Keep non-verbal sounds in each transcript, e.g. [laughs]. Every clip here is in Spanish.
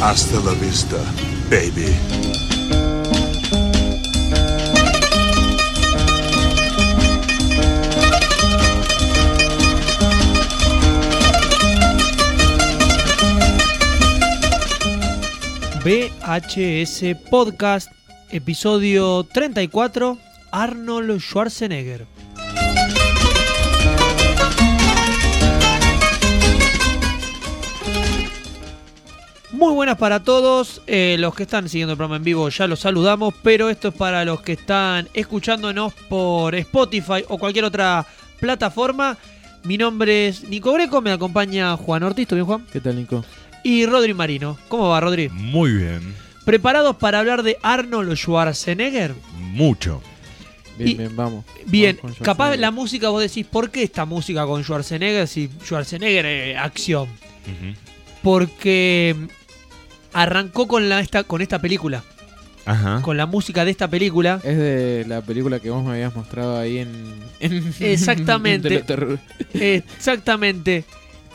Hasta la vista, baby. VHS Podcast, episodio 34, Arnold Schwarzenegger. Muy buenas para todos, eh, los que están siguiendo el programa en vivo ya los saludamos, pero esto es para los que están escuchándonos por Spotify o cualquier otra plataforma. Mi nombre es Nico Greco, me acompaña Juan Ortiz, ¿todo bien Juan? ¿Qué tal, Nico? Y Rodri Marino. ¿Cómo va Rodri? Muy bien. ¿Preparados para hablar de Arnold Schwarzenegger? Mucho. Bien, Y- bien, vamos. Bien, Vamos capaz la música vos decís, ¿por qué esta música con Schwarzenegger si Schwarzenegger es acción? Porque arrancó con, la, esta, con esta película, Ajá. con la música de esta película. Es de la película que vos me habías mostrado ahí en... en [laughs] Exactamente. Exactamente.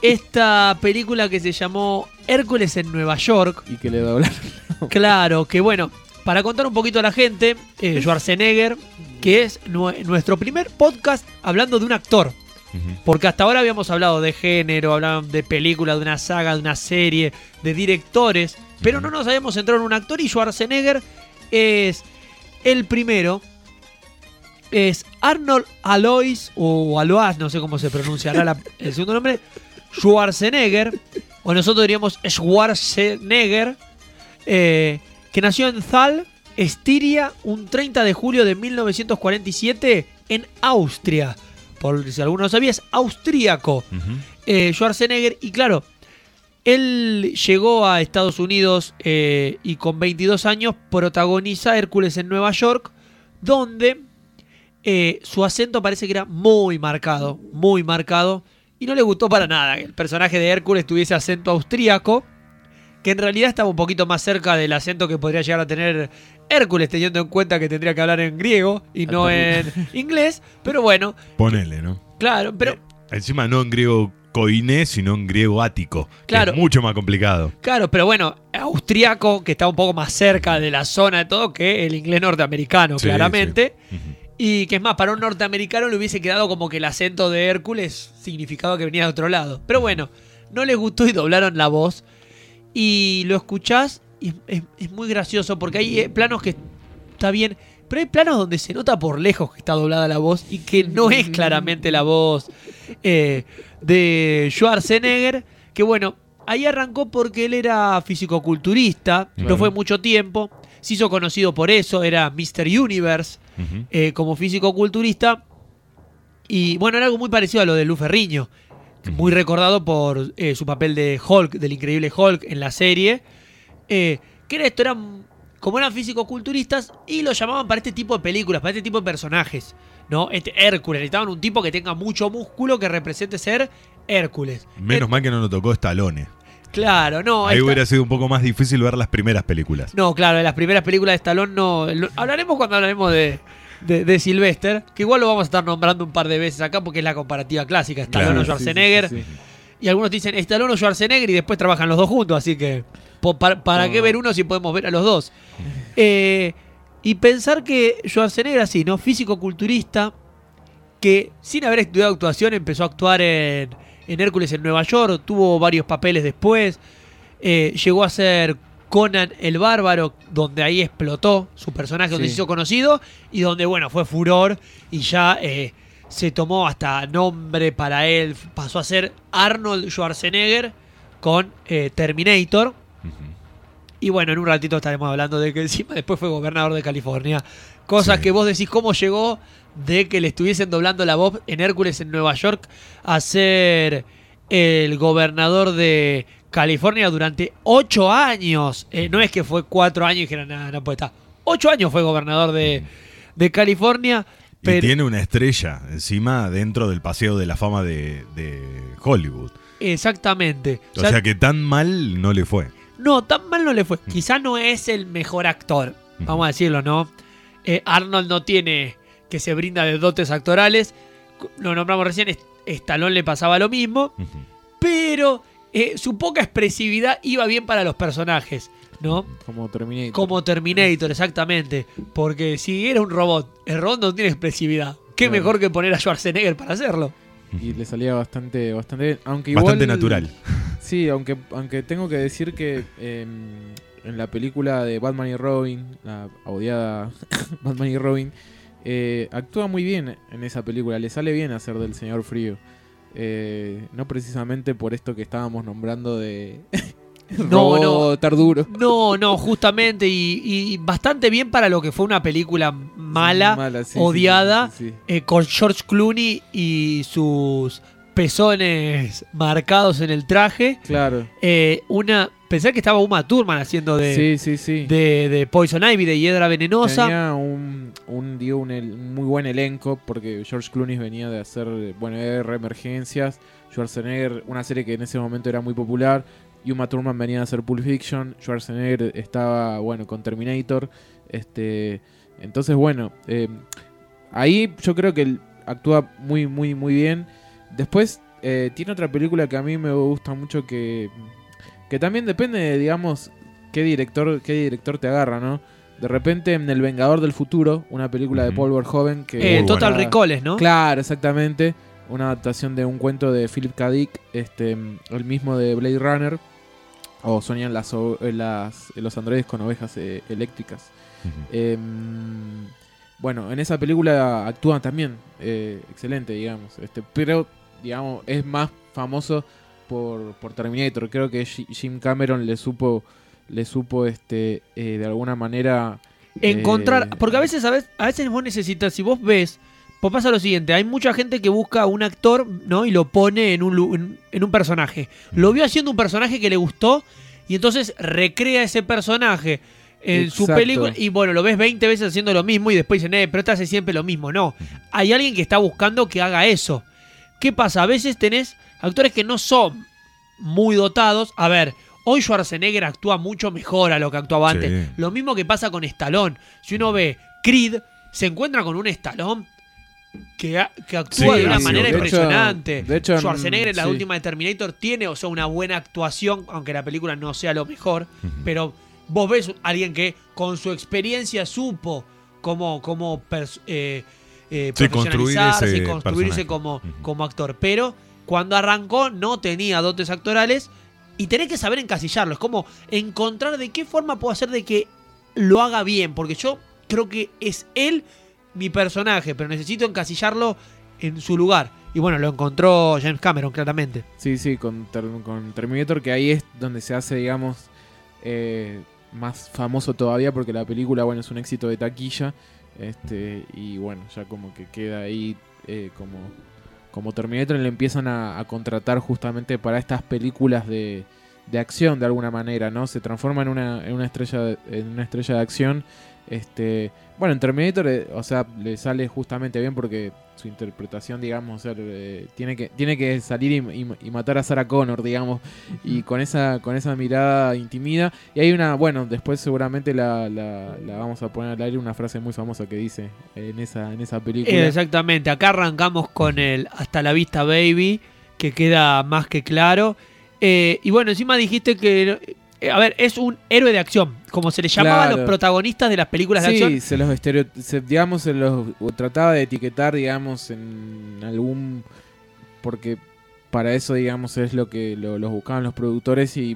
Esta película que se llamó Hércules en Nueva York. y que le doblaron. Claro, que bueno, para contar un poquito a la gente, eh, [laughs] Schwarzenegger, que es nue- nuestro primer podcast hablando de un actor. Porque hasta ahora habíamos hablado de género, hablaban de película, de una saga, de una serie, de directores, pero no nos habíamos centrado en un actor y Schwarzenegger es el primero. Es Arnold Alois, o Alois, no sé cómo se pronunciará la- el segundo nombre, Schwarzenegger, o nosotros diríamos Schwarzenegger, eh, que nació en Thal, Estiria, un 30 de julio de 1947 en Austria. Por si alguno no sabía, es austríaco. Eh, Schwarzenegger, y claro, él llegó a Estados Unidos eh, y con 22 años protagoniza Hércules en Nueva York, donde eh, su acento parece que era muy marcado, muy marcado, y no le gustó para nada que el personaje de Hércules tuviese acento austríaco, que en realidad estaba un poquito más cerca del acento que podría llegar a tener Hércules, teniendo en cuenta que tendría que hablar en griego y no en inglés, pero bueno, Ponele, ¿no? claro, pero... Eh, encima no en griego koiné, sino en griego ático. que Claro. Es mucho más complicado. Claro, pero bueno, austriaco, que está un poco más cerca de la zona de todo que el inglés norteamericano, Sí, claramente. sí. Y que es más, para un norteamericano le hubiese quedado como que el acento de Hércules significaba que venía de otro lado. Pero bueno, no les gustó y doblaron la voz. Y lo escuchás y es, es- es muy gracioso porque hay eh, planos que está bien. Pero hay planos donde se nota por lejos que está doblada la voz y que no es claramente la voz eh, de Schwarzenegger. Que bueno, ahí arrancó porque él era fisicoculturista, no Claro. fue mucho tiempo. Se hizo conocido por eso, era Mr. Universe eh, como físico-culturista. Y bueno, era algo muy parecido a lo de Lu Ferriño. Muy recordado por eh, su papel de Hulk, del increíble Hulk en la serie. Eh, que era esto, eran como eran físico-culturistas y lo llamaban para este tipo de películas, para este tipo de personajes. ¿No? Este Hércules, necesitaban un tipo que tenga mucho músculo que represente ser Hércules. Menos Eh, mal que no nos tocó Stallone. Claro, no. Ahí esta- hubiera sido un poco más difícil ver las primeras películas. No, claro, de las primeras películas de Stallone no. lo- hablaremos cuando hablaremos de, de, de Sylvester, que igual lo vamos a estar nombrando un par de veces acá porque es la comparativa clásica, Stallone Claro, o sí, Schwarzenegger. Sí, sí, sí. Y algunos dicen Stallone o Schwarzenegger y después trabajan los dos juntos, así que para, qué ver uno si podemos ver a los dos. Eh, y pensar que Schwarzenegger así, ¿no? Físico-culturista, que sin haber estudiado actuación empezó a actuar en, en Hércules en Nueva York, tuvo varios papeles después, eh, llegó a ser Conan el Bárbaro, donde ahí explotó su personaje, donde Sí. se hizo conocido y donde, bueno, fue furor y ya eh, se tomó hasta nombre para él, pasó a ser Arnold Schwarzenegger con eh, Terminator. Y bueno, en un ratito estaremos hablando de que encima después fue gobernador de California. Cosas Sí. que vos decís cómo llegó de que le estuviesen doblando la voz en Hércules en Nueva York a ser el gobernador de California durante ocho años. Eh, no es que fue cuatro años y dijeron, nada, no puede estar. Ocho años fue gobernador de, de California. Y Pero, tiene una estrella encima dentro del paseo de la fama de, de Hollywood. Exactamente. O sea, que tan mal no le fue. No, tan mal no le fue. Quizá no es el mejor actor, vamos a decirlo, ¿no? Eh, Arnold no tiene que se brinda de dotes actorales. Lo nombramos recién, Stallone le pasaba lo mismo, pero eh, su poca expresividad iba bien para los personajes, ¿no? Como Terminator. Como Terminator, exactamente. Porque si era un robot, el robot no tiene expresividad. ¿Qué Claro. mejor que poner a Schwarzenegger para hacerlo? Y le salía bastante, bastante bien. Aunque igual, Bastante natural. [laughs] Sí, aunque, aunque tengo que decir que eh, en la película de Batman y Robin, la odiada [laughs] Batman y Robin, eh, actúa muy bien en esa película. Le sale bien hacer del señor frío. Eh, no precisamente por esto que estábamos nombrando de [laughs] [laughs] No, no. Tarduro. No, no, justamente. Y, y bastante bien para lo que fue una película mala, sí, sí, odiada. sí, eh, con George Clooney y sus pezones marcados en el traje. Claro. Eh, una. Pensé que estaba Uma Thurman haciendo de, de, de Poison Ivy, de Hiedra Venenosa. Tenía un, un, digo, un, el- un muy buen elenco porque George Clooney venía de hacer, bueno, R Emergencias, Schwarzenegger, una serie que en ese momento era muy popular, Uma Thurman venía de hacer Pulp Fiction, Schwarzenegger estaba, bueno, con Terminator, este, entonces, bueno, eh, ahí yo creo que él actúa muy, muy, muy bien. Después eh, tiene otra película que a mí me gusta mucho que, que también depende, de, digamos, qué director, qué director te agarra, ¿no? De repente en El Vengador del Futuro, una película de. Paul Verhoeven que... Eh, Total buena. Recalls, ¿no? Claro, exactamente. Una adaptación de un cuento de Philip K. Dick, este, el mismo de Blade Runner. O soñan las, o- eh, las, los androides con ovejas eh, eléctricas. Em, bueno, en esa película actúan también eh, excelente, digamos. Este, pero, digamos, es más famoso por, por Terminator. Creo que Ji- Jim Cameron le supo, le supo, este, eh, de alguna manera. Encontrar. eh, Porque a veces, a veces, a veces vos necesitas, si vos ves. Pues pasa lo siguiente, hay mucha gente que busca a un actor, ¿no? Y lo pone en un, en, en un personaje. Lo vio haciendo un personaje que le gustó y entonces recrea ese personaje en su película y bueno, lo ves 20 veces haciendo lo mismo y después dicen, eh, pero este hace siempre lo mismo. No, hay alguien que está buscando que haga eso. ¿Qué pasa? A veces tenés actores que no son muy dotados. A ver, hoy Schwarzenegger actúa mucho mejor a lo que actuaba Sí. antes. Lo mismo que pasa con Stallone. Si uno ve Creed, se encuentra con un Stallone que, actúa Sí, de una manera de hecho- impresionante. de hecho, Schwarzenegger en la sí. última de Terminator tiene, o sea, una buena actuación, aunque la película no sea lo mejor. Pero vos ves a alguien que con su experiencia supo cómo, cómo eh, eh, Sí, profesionalizarse y construirse como, como actor. Pero cuando arrancó no tenía dotes actorales y tenés que saber encasillarlo. Es como encontrar de qué forma puedo hacer de que lo haga bien. Porque yo creo que es él mi personaje, pero necesito encasillarlo en su lugar. Y bueno, lo encontró James Cameron, claramente. Sí, sí, con, Ter- con Terminator, que ahí es donde se hace, digamos, eh, más famoso todavía, porque la película, bueno, es un éxito de taquilla. Este, y bueno, ya como que queda ahí eh, como, como Terminator, le empiezan a contratar justamente para estas películas de, de acción, de alguna manera, ¿no? Se transforma en una, en una, estrella, de, en una estrella de acción. Este, bueno, en Terminator, eh, o sea, le sale justamente bien porque su interpretación, digamos, o sea, eh, tiene que tiene que salir y, y- y matar a Sarah Connor, digamos, y con esa con esa mirada intimida. Y hay una, bueno, después seguramente la, la- la vamos a poner al aire una frase muy famosa que dice en esa en esa película. Exactamente, acá arrancamos con el Hasta la vista baby, que queda más que claro. Eh, y bueno, encima dijiste que, eh, a ver, es un héroe de acción, como se le llamaba a los protagonistas de las películas de Sí, acción. se los estereo, se- digamos, se los trataba de etiquetar, digamos, en algún porque para eso, digamos, es lo que lo- los buscaban los productores y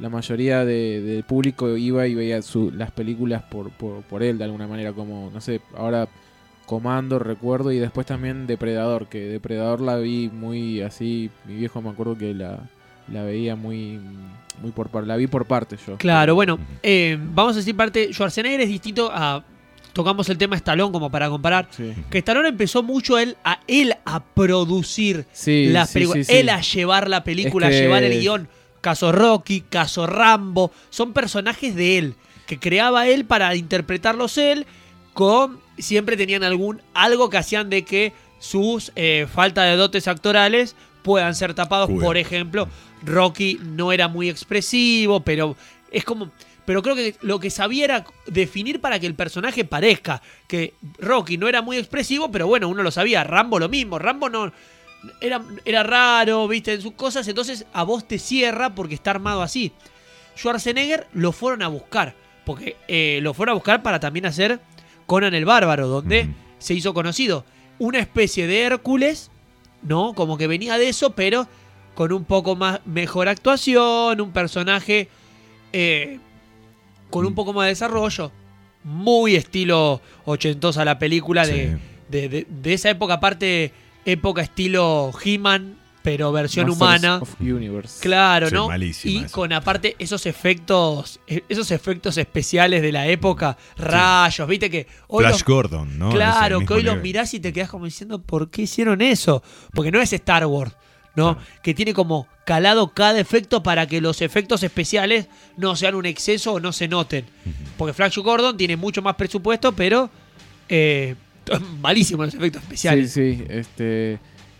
la mayoría de- del público iba y veía su- las películas por, por, por él de alguna manera, como, no sé, ahora Comando, recuerdo, y después también Depredador, que Depredador la vi muy así, mi viejo me acuerdo que la, la veía muy, muy por parte, la vi por parte yo. Claro, bueno, eh, vamos a decir parte, Schwarzenegger es distinto a... Tocamos el tema Stallone como para comparar. Sí, Que Stallone empezó mucho él a él a producir sí, las sí, películas, sí, sí. él a llevar la película, Es a llevar el guion. Caso Rocky, caso Rambo, son personajes de él, que creaba él para interpretarlos él, con siempre tenían algún algo que hacían de que sus eh, falta de dotes actorales puedan ser tapados. Por ejemplo, Rocky no era muy expresivo, pero es como. Pero creo que lo que sabía era definir para que el personaje parezca. Que Rocky no era muy expresivo, pero bueno, uno lo sabía. Rambo lo mismo. Rambo no, era, era raro, viste, en sus cosas, entonces a vos te cierra porque está armado así. Schwarzenegger lo fueron a buscar, porque eh, lo fueron a buscar para también hacer Conan el Bárbaro, donde se hizo conocido. Una especie de Hércules, ¿no? Como que venía de eso, pero con un poco más mejor actuación, un personaje eh, con un Mm. poco más de desarrollo. Muy estilo ochentosa la película de, Sí. de, de- de esa época, aparte, época estilo He-Man, pero versión Masters humana. of Universe. Claro, Sí, ¿no? malísima Y con aparte esos efectos, eh, esos efectos especiales de la época, rayos, viste que hoy Flash los- Gordon, ¿no? Claro, que hoy los mirás y te quedás como diciendo, ¿por qué hicieron eso? Porque no es Star Wars, ¿no? Claro. Que tiene como calado cada efecto para que los efectos especiales no sean un exceso o no se noten. Porque Flash Gordon tiene mucho más presupuesto, pero eh, [laughs] malísimos los efectos Sí, especiales. sí, este...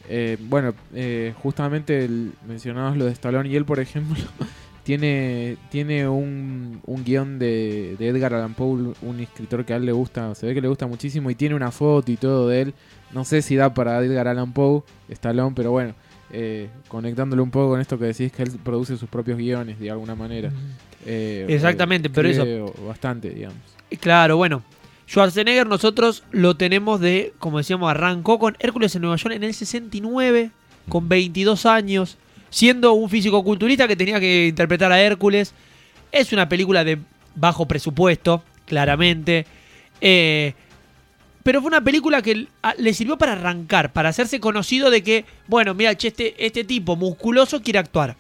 eh, bueno, eh, justamente el- mencionabas lo de Stallone y él, por ejemplo, [laughs] tiene, tiene un, un guion de, de Edgar Allan Poe, un escritor que a él le gusta, se ve que le gusta muchísimo y tiene una foto y todo de él. No sé si da para Edgar Allan Poe, Stallone, pero bueno, eh, conectándolo un poco con esto que decís que él produce sus propios guiones de alguna manera. Eh, Exactamente, eh, pero eso- Bastante, digamos. Claro, bueno. Schwarzenegger nosotros lo tenemos de, como decíamos, arrancó con Hércules en Nueva York en el 69, con 22 años, siendo un físico culturista que tenía que interpretar a Hércules. Es una película de bajo presupuesto, claramente. Eh, pero fue una película que le sirvió para arrancar, para hacerse conocido de que, bueno, mira, este, este tipo musculoso quiere actuar.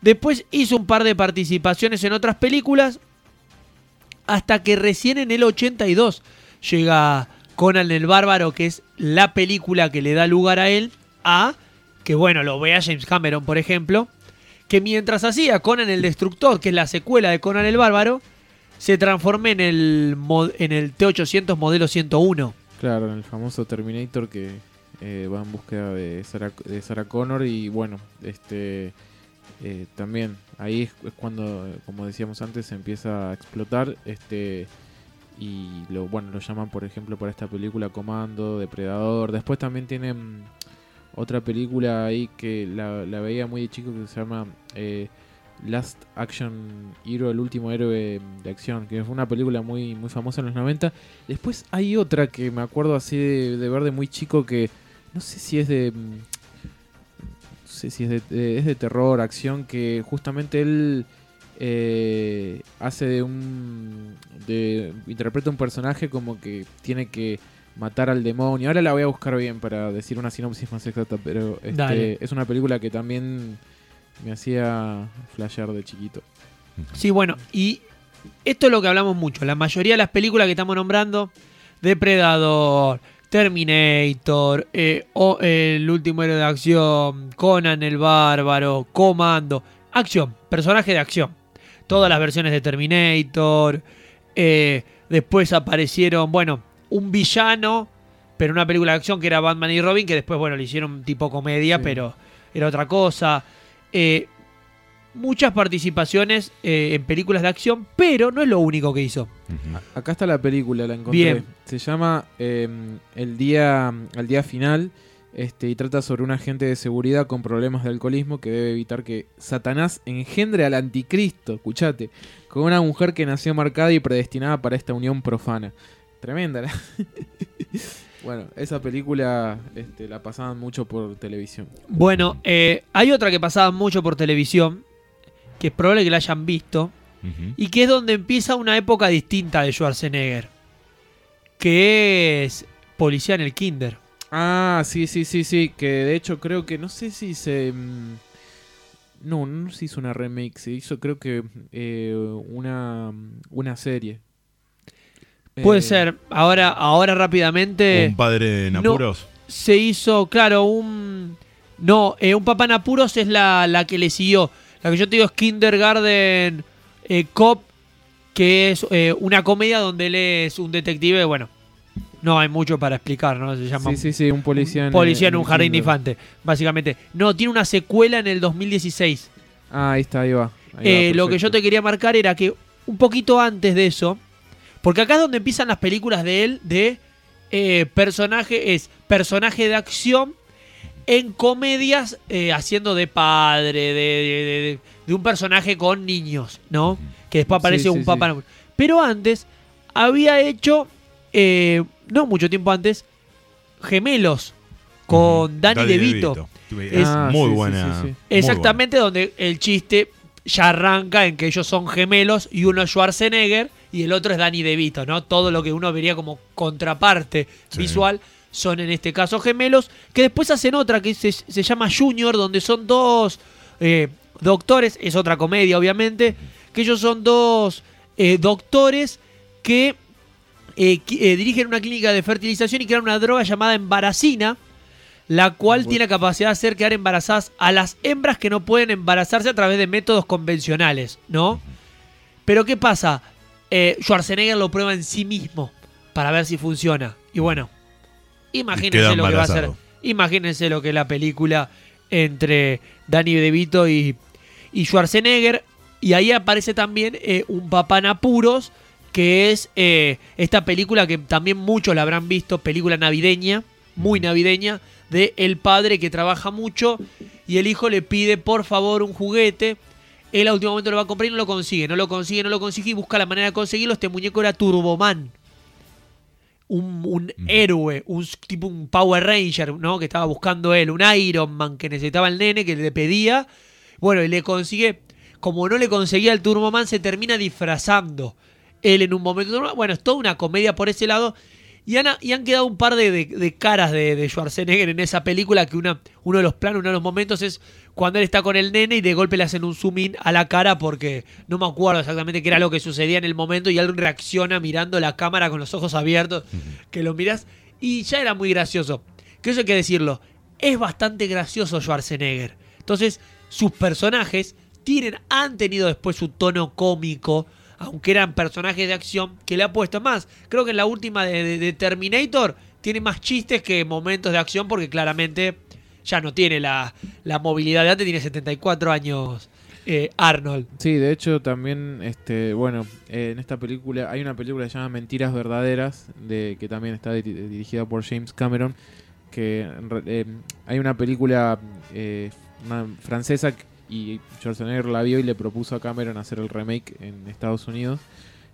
Después hizo un par de participaciones en otras películas. Hasta que recién en el 82 llega Conan el Bárbaro, que es la película que le da lugar a él, a que bueno, lo vea James Cameron, por ejemplo, que mientras hacía Conan el Destructor, que es la secuela de Conan el Bárbaro, se transformó en el, en el T800 modelo 101. Claro, en el famoso Terminator que eh, va en búsqueda de Sarah, de Sarah Connor y bueno, este eh, también ahí es, cuando, como decíamos antes, empieza a explotar este y lo bueno lo llaman por ejemplo para esta película Comando, Depredador. Después también tienen otra película ahí que la, la veía muy de chico que se llama eh, Last Action Hero, el último héroe de acción, que fue una película muy, muy famosa en los 90. Después hay otra que me acuerdo así de, de ver de muy chico que no sé si es de... mm, No sé si es de, de- es de terror, acción, que justamente él eh, hace de un... De, interpreta un personaje como que tiene que matar al demonio. Ahora la voy a buscar bien para decir una sinopsis más exacta, pero este, es una película que también me hacía flashear de chiquito. Sí, bueno, y esto es lo que hablamos mucho. La mayoría de las películas que estamos nombrando, Depredador, Terminator, eh, o- El último héroe de acción, Conan el Bárbaro, Comando, acción, personaje de acción. Todas las versiones de Terminator. eh, después aparecieron, bueno, un villano, pero una película de acción que era Batman y Robin, que después, bueno, le hicieron tipo comedia, Sí. pero era otra cosa. Eh, muchas participaciones eh, en películas de acción, pero no es lo único que hizo. Acá está la película, la encontré. Bien. Se llama eh, El día el día final este, y trata sobre un agente de seguridad con problemas de alcoholismo que debe evitar que Satanás engendre al anticristo, escuchate, con una mujer que nació marcada y predestinada para esta unión profana. Tremenda. la- [laughs] bueno, esa película este, la pasaban mucho por televisión. Bueno, eh, hay otra que pasaba mucho por televisión, que es probable que la hayan visto, y que es donde empieza una época distinta de Schwarzenegger, que es Policía en el Kinder. Ah, sí, sí, sí, sí. Que de hecho creo que no sé si se. mm, No, no se hizo una remake. Se hizo, creo que, eh, una, una serie. Puede Eh, ser, ahora, ahora rápidamente Un padre en no. apuros. se hizo, claro, un... No, eh, un papá en apuros es la, la que le siguió. La que yo te digo es Kindergarten eh, Cop, que es eh, una comedia donde él es un detective. Bueno, no hay mucho para explicar, ¿no? Se llama Sí, sí, sí, un policía en, Policía en un jardín de kinder. infante, básicamente. No, tiene una secuela en el 2016. Ah, ahí está, ahí va. ahí Eh, va, lo que yo te quería marcar era que un poquito antes de eso, porque acá es donde empiezan las películas de él, de eh, personaje, es personaje de acción en comedias eh, haciendo de padre, de, de- de- de un personaje con niños, ¿no? Que después aparece Sí, un sí, papá. sí. Pero antes había hecho, eh, no mucho tiempo antes, Gemelos con Danny DeVito. Es Ah, muy buena. muy Exactamente donde el chiste ya arranca en que ellos son gemelos y uno es Schwarzenegger y el otro es Danny DeVito, ¿no? Todo lo que uno vería como contraparte Sí. visual son en este caso gemelos, que después hacen otra que se, se llama Junior, donde son dos eh, doctores, es otra comedia obviamente, que ellos son dos eh, doctores que eh, eh, dirigen una clínica de fertilización y crean una droga llamada embaracina, la cual Bueno. tiene la capacidad de hacer quedar embarazadas a las hembras que no pueden embarazarse a través de métodos convencionales, ¿no? Pero ¿qué pasa? Eh, Schwarzenegger lo prueba en sí mismo para ver si funciona. Y bueno, imagínense lo que va a ser. Imagínense lo que es la película entre Danny DeVito y, y Schwarzenegger. Y ahí aparece también eh, un papá en apuros, que es eh, esta película que también muchos la habrán visto, película navideña, muy navideña, de el padre que trabaja mucho y el hijo le pide por favor un juguete. Él a último momento lo va a comprar y no lo consigue, no lo consigue, no lo consigue y busca la manera de conseguirlo. Este muñeco era Turboman. Un, un héroe, un tipo un Power Ranger, ¿no? Que estaba buscando él, un Iron Man que necesitaba el nene, que le pedía. Bueno, y le consigue. Como no le conseguía el Turboman, se termina disfrazando. Él en un momento. Bueno, es toda una comedia por ese lado. Y han, y han quedado un par de, de- de caras de, de Schwarzenegger en esa película. Que una, uno de los planos, uno de los momentos es cuando él está con el nene y de golpe le hacen un zoom in a la cara porque no me acuerdo exactamente qué era lo que sucedía en el momento. Y él reacciona mirando la cámara con los ojos abiertos. Que lo miras. Y ya era muy gracioso. Que eso hay que decirlo. Es bastante gracioso Schwarzenegger. Entonces, sus personajes tienen, han tenido después su tono cómico, aunque eran personajes de acción, que le ha puesto más. Creo que en la última de, Terminator tiene más chistes que momentos de acción, porque claramente ya no tiene la, la movilidad de antes, tiene 74 años eh, Arnold. Sí, de hecho también, este, bueno, eh, en esta película hay una película que se llama Mentiras Verdaderas, de que también está di- dirigida por James Cameron, que eh, hay una película francesa y Schwarzenegger la vio y le propuso a Cameron hacer el remake en Estados Unidos.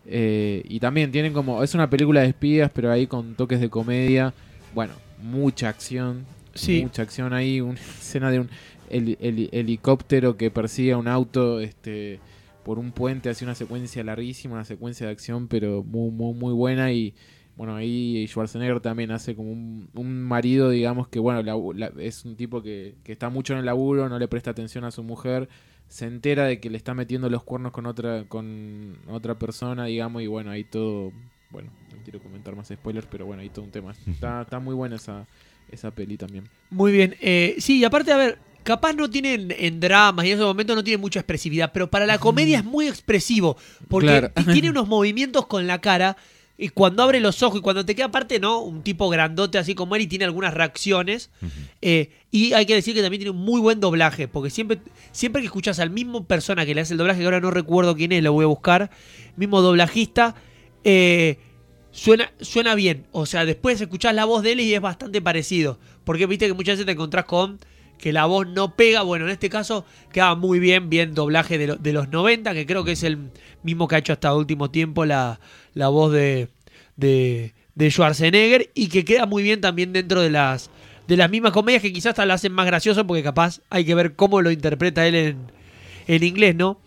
Eh, y también tienen como, es una película de espías, pero ahí con toques de comedia, bueno, mucha acción, Sí. mucha acción ahí, una [laughs] escena de un heli- heli- helicóptero que persigue a un auto este por un puente, hace una secuencia larguísima, una secuencia de acción, pero muy, muy, muy buena y bueno, ahí Schwarzenegger también hace como un, un marido, digamos, que bueno, la- la- es un tipo que, que está mucho en el laburo, no le presta atención a su mujer, se entera de que le está metiendo los cuernos con otra, con otra persona, digamos, y bueno, ahí todo, bueno, no quiero comentar más spoilers, pero bueno, ahí todo un tema. [laughs] Está, está muy buena esa, esa peli también. Muy bien. Eh, sí, y aparte, a ver, capaz no tienen en dramas y en esos momentos no tiene mucha expresividad, pero para la comedia es muy expresivo, porque Claro. ti- tiene [laughs] unos movimientos con la cara y cuando abre los ojos y cuando te queda aparte, ¿no? Un tipo grandote así como él y tiene algunas reacciones. Eh, y hay que decir que también tiene un muy buen doblaje, porque siempre, siempre que escuchas al mismo persona que le hace el doblaje, que ahora no recuerdo quién es, lo voy a buscar, mismo doblajista, eh, suena, suena bien. O sea, después escuchás la voz de él y es bastante parecido. Porque viste que muchas veces te encontrás con que la voz no pega. Bueno, en este caso queda muy bien, bien doblaje de, lo- de los 90, que creo que es el mismo que ha hecho hasta último tiempo la, la voz de, de, de Schwarzenegger y que queda muy bien también dentro de las, de las mismas comedias que quizás hasta la hacen más gracioso porque capaz hay que ver cómo lo interpreta él en, en inglés, ¿no?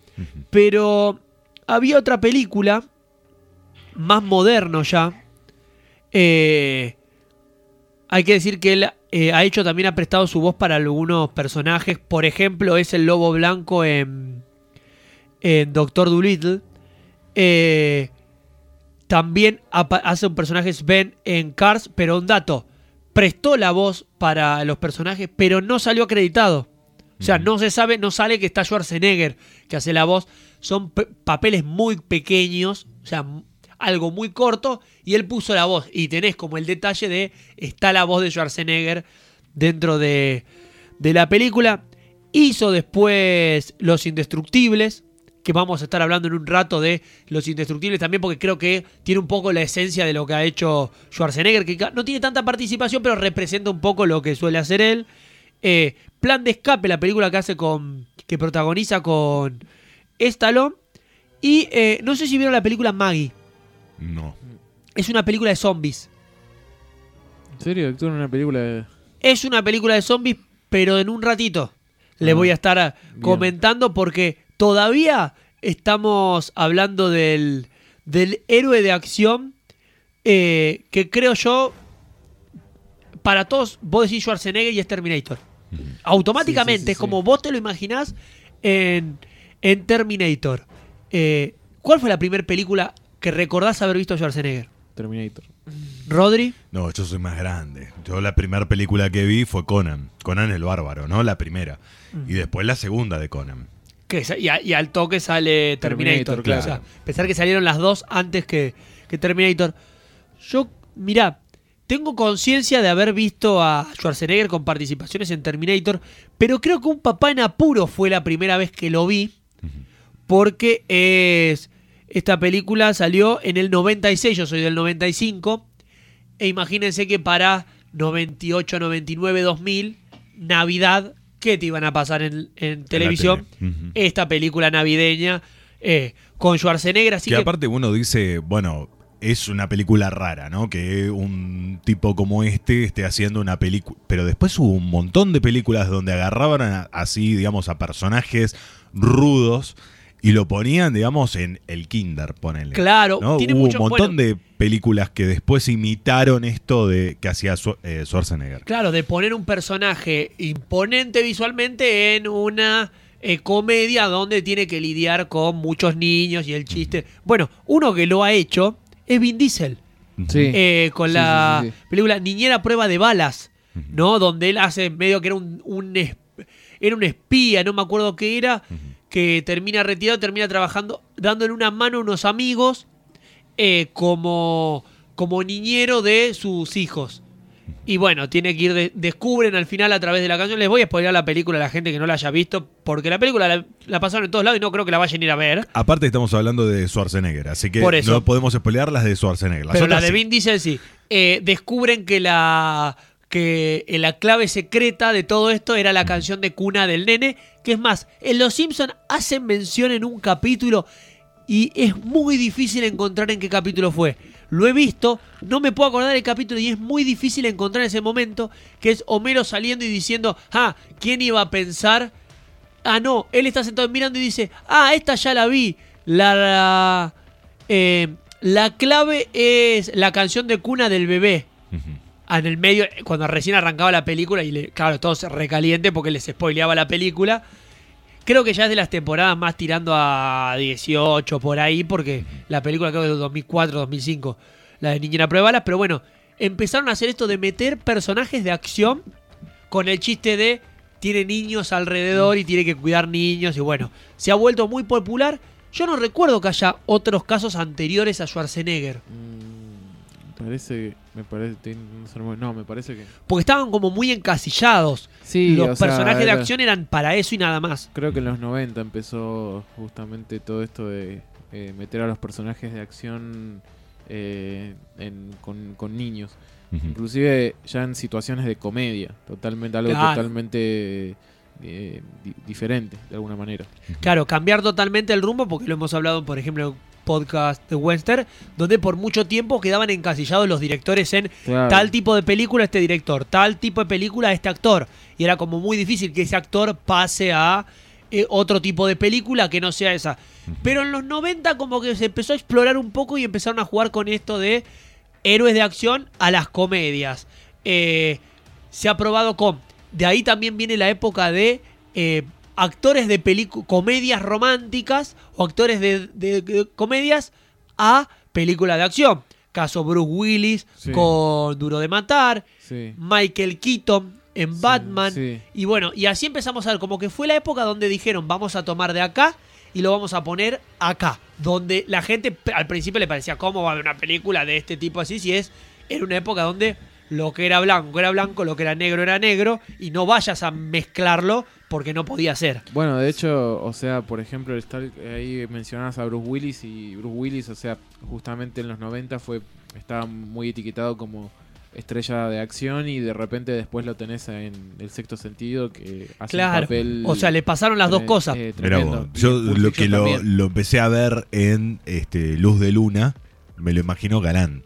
Pero había otra película más moderno ya. eh, hay que decir que él eh, ha hecho también ha prestado su voz para algunos personajes. Por ejemplo, es el lobo blanco en, en Doctor Dolittle. Eh, también hace un personaje Sven en Cars, pero un dato. Prestó la voz para los personajes, pero no salió acreditado. O sea, no se sabe, no sale que está Schwarzenegger que hace la voz. Son pe- papeles muy pequeños, o sea, algo muy corto, y él puso la voz. Y tenés como el detalle de está la voz de Schwarzenegger dentro de, de la película. Hizo después Los Indestructibles, que vamos a estar hablando en un rato de Los Indestructibles también, porque creo que tiene un poco la esencia de lo que ha hecho Schwarzenegger, que no tiene tanta participación, pero representa un poco lo que suele hacer él. Eh, Plan de escape, la película que hace con. que protagoniza con Stallone. Y eh, no sé si vieron la película Maggie. No. Es una película de zombies. ¿En serio? Actúa en una película de... Es una película de zombies, pero en un ratito le Ah, voy a estar bien. comentando porque todavía estamos hablando del, del héroe de acción eh, que creo yo, para todos, vos decís Schwarzenegger y es Terminator. Automáticamente, Sí, sí, sí, es sí. como vos te lo imaginás en, en Terminator. Eh, ¿Cuál fue la primera película que recordás haber visto a Schwarzenegger? Terminator. Rodri. No, yo soy más grande. Yo la primera película que vi fue Conan. Conan el Bárbaro, ¿no? La primera. Y después la segunda de Conan. Que y, a- y al toque sale Terminator, Terminator, claro. claro. O sea, pensar que salieron las dos antes que, que Terminator. Yo, mirá, tengo conciencia de haber visto a Schwarzenegger con participaciones en Terminator, pero creo que Un Papá en Apuro fue la primera vez que lo vi, porque es esta película salió en el 96, yo soy del 95, e imagínense que para 98, 99, 2000, Navidad, ¿qué te iban a pasar en, en televisión? tele. Esta película navideña eh, con Schwarzenegger, así que, que, aparte uno dice, bueno, es una película rara, ¿no? Que un tipo como este esté haciendo una película. Pero después hubo un montón de películas donde agarraban a- así, digamos, a personajes rudos y lo ponían, digamos, en el kinder, ponele. claro, ¿no? tiene Hubo mucho un montón bueno, de películas que después imitaron esto de que hacía eh, Schwarzenegger. Claro, de poner un personaje imponente visualmente en una eh, comedia donde tiene que lidiar con muchos niños y el chiste. Bueno, uno que lo ha hecho es Vin Diesel. Sí. eh, con Sí, la sí, sí, sí. película Niñera a Prueba de Balas, ¿no? Donde él hace medio que era un, un es- era un espía, no me acuerdo qué era, que termina retirado, termina trabajando, dándole una mano a unos amigos eh, como, como niñero de sus hijos. Y bueno, tiene que ir, de- descubren al final a través de la canción. Les voy a spoiler la película a la gente que no la haya visto, porque la película la, la pasaron en todos lados y no creo que la vayan a ir a ver. Aparte estamos hablando de Schwarzenegger, así que Por eso. no podemos spoilear las de Schwarzenegger. Las Pero la de. Vin Diesel sí. Eh, descubren que la que la clave secreta de todo esto era la canción de cuna del nene. Que es más, en Los Simpson hacen mención en un capítulo y es muy difícil encontrar en qué capítulo fue. Lo he visto, no me puedo acordar del capítulo y es muy difícil encontrar ese momento que es Homero saliendo y diciendo, ah, ¿quién iba a pensar? Ah, no, él está sentado mirando y dice, ah, esta ya la vi. La, la, eh, la clave es la canción de cuna del bebé. En el medio, cuando recién arrancaba la película, y le, claro, todo se recaliente porque les spoileaba la película. Creo que ya es de las temporadas más tirando a 18 por ahí, porque la película creo que es de 2004, 2005, la de Niñera Prueba de Balas, pero bueno, empezaron a hacer esto de meter personajes de acción con el chiste de tiene niños alrededor y tiene que cuidar niños y bueno, se ha vuelto muy popular. Yo no recuerdo que haya otros casos anteriores a Schwarzenegger, Mm, parece, me parece, no, me parece que porque estaban como muy encasillados. sí, Los o sea, personajes de acción eran para eso y nada más. Creo que en los 90 empezó justamente todo esto de eh, meter a los personajes de acción eh, en- con, con niños. Ujú. Inclusive ya en situaciones de comedia, totalmente algo Claro. totalmente eh, di- diferente de alguna manera. Claro, cambiar totalmente el rumbo, porque lo hemos hablado, por ejemplo, podcast de Western, donde por mucho tiempo quedaban encasillados los directores en Claro. tal tipo de película este director, tal tipo de película este actor. Y era como muy difícil que ese actor pase a eh, otro tipo de película que no sea esa. Pero en los 90 como que se empezó a explorar un poco y empezaron a jugar con esto de héroes de acción a las comedias. Eh, se ha probado con... De ahí también viene la época de eh, actores de comedias románticas o actores de, de- de comedias a películas de acción. Caso Bruce Willis Sí. con Duro de Matar, Sí. Michael Keaton en Batman. Y bueno, y así empezamos a ver como que fue la época donde dijeron vamos a tomar de acá y lo vamos a poner acá. Donde la gente al principio le parecía cómo va a haber una película de este tipo así si es era una época donde lo que era blanco era blanco, lo que era negro era negro y no vayas a mezclarlo porque no podía ser. Bueno, de hecho, o sea, por ejemplo, ahí mencionabas a Bruce Willis y Bruce Willis, o sea, justamente en los 90 fue estaba muy etiquetado como estrella de acción y de repente después lo tenés en el sexto sentido que hace un Claro. papel O sea, le pasaron las dos cosas. eh, Y yo lo que lo, lo empecé a ver en este Luz de Luna, me lo imagino galán.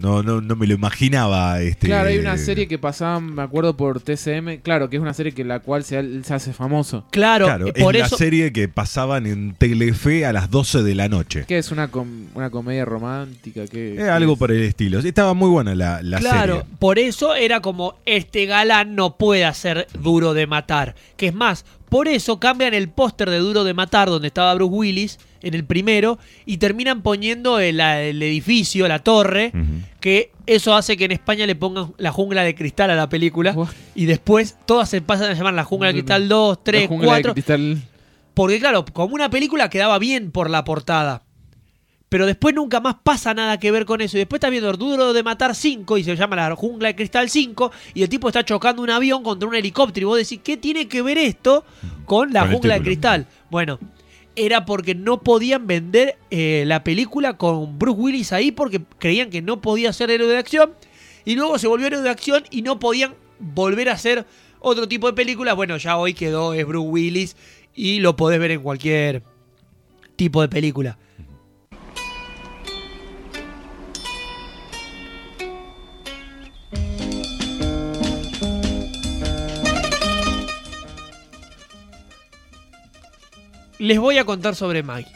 No, no, no me lo imaginaba. Este, Claro, hay una serie que pasaba, me acuerdo, por TCM. Claro, que es una serie que la cual se, se hace famoso. Claro, Claro, eh, es por la eso. serie que pasaban en Telefe a las 12 de la noche. Que es una, com- una comedia romántica. Que, Eh, algo por el estilo. Estaba muy buena la, la Claro, serie. por eso era como este galán no puede ser duro de matar. Que es más, por eso cambian el póster de Duro de Matar, donde estaba Bruce Willis en el primero, y terminan poniendo el, el edificio, la torre, que eso hace que en España le pongan la jungla de cristal a la película. Y después todas se pasan a llamar la jungla de cristal 2, 3, La jungla de 4. cristal. Porque claro, como una película quedaba bien por la portada. Pero después nunca más pasa nada que ver con eso. Y después está viendo Duro de Matar 5 y se llama la Jungla de Cristal 5 y el tipo está chocando un avión contra un helicóptero. Y vos decís, ¿qué tiene que ver esto con la Con Jungla de. Cristal? Bueno, era porque no podían vender eh, la película con Bruce Willis ahí porque creían que no podía ser héroe de acción. Y luego se volvió héroe de acción y no podían volver a hacer otro tipo de película. Bueno, ya hoy quedó, es Bruce Willis y lo podés ver en cualquier tipo de película. Les voy a contar sobre Maggie.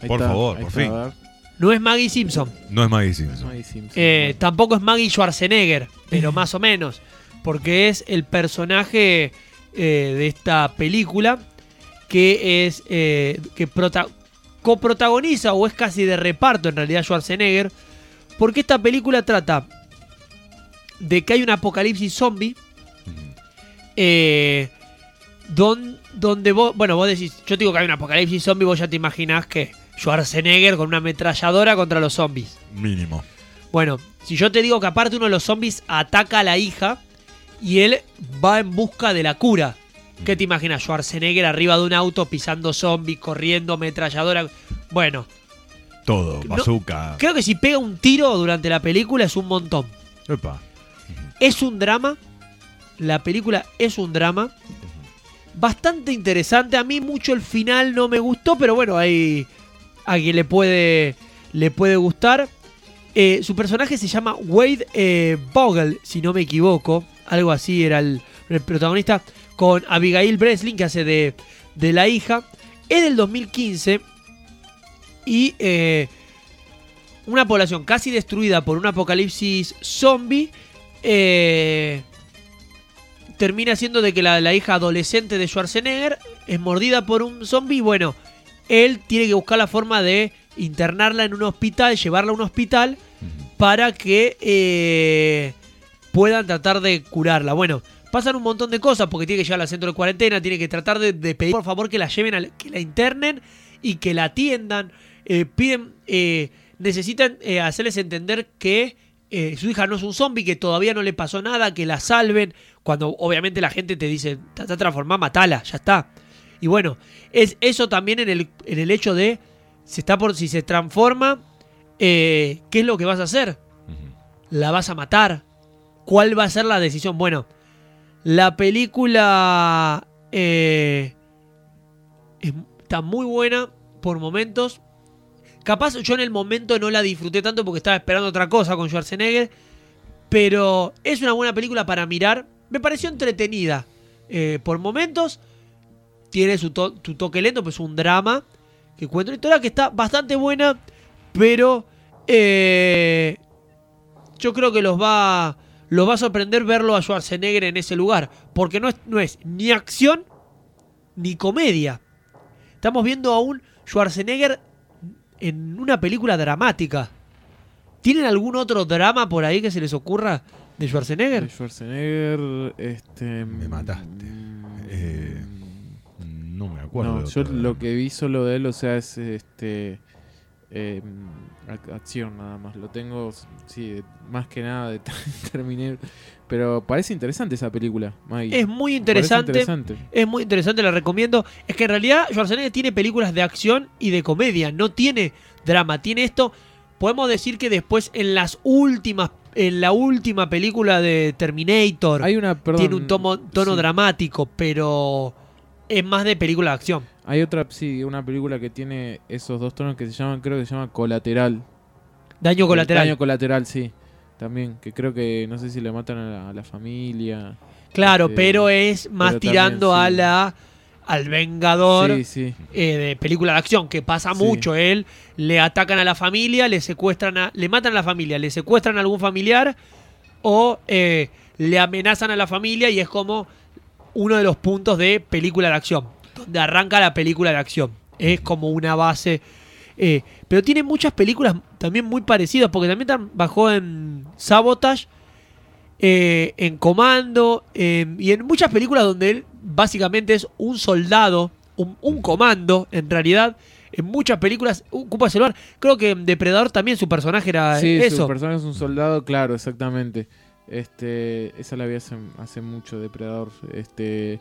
Ahí Por favor, ahí por está, fin. a ver. No es Maggie Simpson. No es Maggie Simpson. Ahí Simpson. Eh, tampoco es Maggie Schwarzenegger, pero [laughs] más o menos. Porque es el personaje eh, de esta película que es eh, que prota- coprotagoniza o es casi de reparto en realidad Schwarzenegger. Porque esta película trata de que hay un apocalipsis zombie. eh, don- donde vos, bueno, vos decís, yo te digo que hay un apocalipsis zombie, vos ya te imaginás que Schwarzenegger con una ametralladora contra los zombies. Mínimo. Bueno, si yo te digo que aparte uno de los zombies ataca a la hija y él va en busca de la cura. ¿Qué te imaginas? Schwarzenegger arriba de un auto pisando zombies, corriendo, ametralladora. Bueno, Todo. No- Bazooka. creo que si pega un tiro durante la película es un montón. Epa. Es un drama. La película es un drama. Bastante interesante. A mí mucho el final no me gustó, pero bueno, hay a quien le puede, le puede gustar. Eh, su personaje se llama Wade eh, Bogle, si no me equivoco. Algo así era el, el protagonista. Con Abigail Breslin, que hace de, de la hija. Es del 2015. Y eh, una población casi destruida por un apocalipsis zombie. eh, termina siendo de que la, la hija adolescente de Schwarzenegger es mordida por un zombie. Bueno, él tiene que buscar la forma de internarla en un hospital, llevarla a un hospital para que eh, puedan tratar de curarla. Bueno, pasan un montón de cosas porque tiene que llegar al centro de cuarentena, tiene que tratar de, de pedir por favor que la lleven, al- que la internen y que la atiendan. Eh, piden, eh, necesitan eh, hacerles entender que eh, su hija no es un zombie, que todavía no le pasó nada, que la salven. Cuando obviamente la gente te dice, está, transformada, matala, ya está. Y bueno, es eso también en el, en el hecho de, si, está por, si se transforma, eh, ¿qué es lo que vas a hacer? ¿La vas a matar? ¿Cuál va a ser la decisión? Bueno, la película eh, es- está muy buena por momentos. Capaz yo en el momento no la disfruté tanto porque estaba esperando otra cosa con Schwarzenegger. Pero es una buena película para mirar. Me pareció entretenida. eh, por momentos. Tiene su, to- su toque lento, pues es un drama. Que cuenta una historia que está bastante buena. Pero eh, yo creo que los va, los va a sorprender verlo a Schwarzenegger en ese lugar. Porque no es, no es ni acción ni comedia. Estamos viendo a un Schwarzenegger en una película dramática. ¿Tienen algún otro drama por ahí que se les ocurra de Schwarzenegger? De Schwarzenegger, este... Me mataste. Eh, no me acuerdo. No, yo lo que vi solo de él, o sea, es este eh, ac- acción nada más. Lo tengo, sí, más que nada de [laughs] Terminator. Pero parece interesante esa película, Maggie. Es muy interesante. interesante. Es muy interesante, la recomiendo. Es que en realidad Schwarzenegger tiene películas de acción y de comedia, no tiene drama, tiene esto. Podemos decir que después en las últimas en la última película de Terminator Hay una, perdón, tiene un tomo- tono sí. dramático, pero es más de película de acción. Hay otra, sí, una película que tiene esos dos tonos que se llaman, creo que se llama Colateral. Daño colateral. Daño colateral, sí. También, que creo que no sé si le matan a la, a la familia. claro, Este, pero es más pero también, tirando a la al vengador Sí, sí. eh, de película de acción, que pasa mucho. Él le atacan a la familia, le secuestran a, le matan a la familia, le secuestran a algún familiar o eh, le amenazan a la familia y es como uno de los puntos de película de acción, donde arranca la película de acción. Es como una base. Eh, pero tiene muchas películas también muy parecidas, porque también tan- bajó en Sabotage, eh, en Comando, eh, y en muchas películas donde él básicamente es un soldado, un, un comando, en realidad. En muchas películas ocupa ese lugar. Creo que en Depredador también su personaje era Sí, eso. su personaje es un soldado, claro, exactamente. Este, esa la vi hace, hace mucho, Depredador. Este,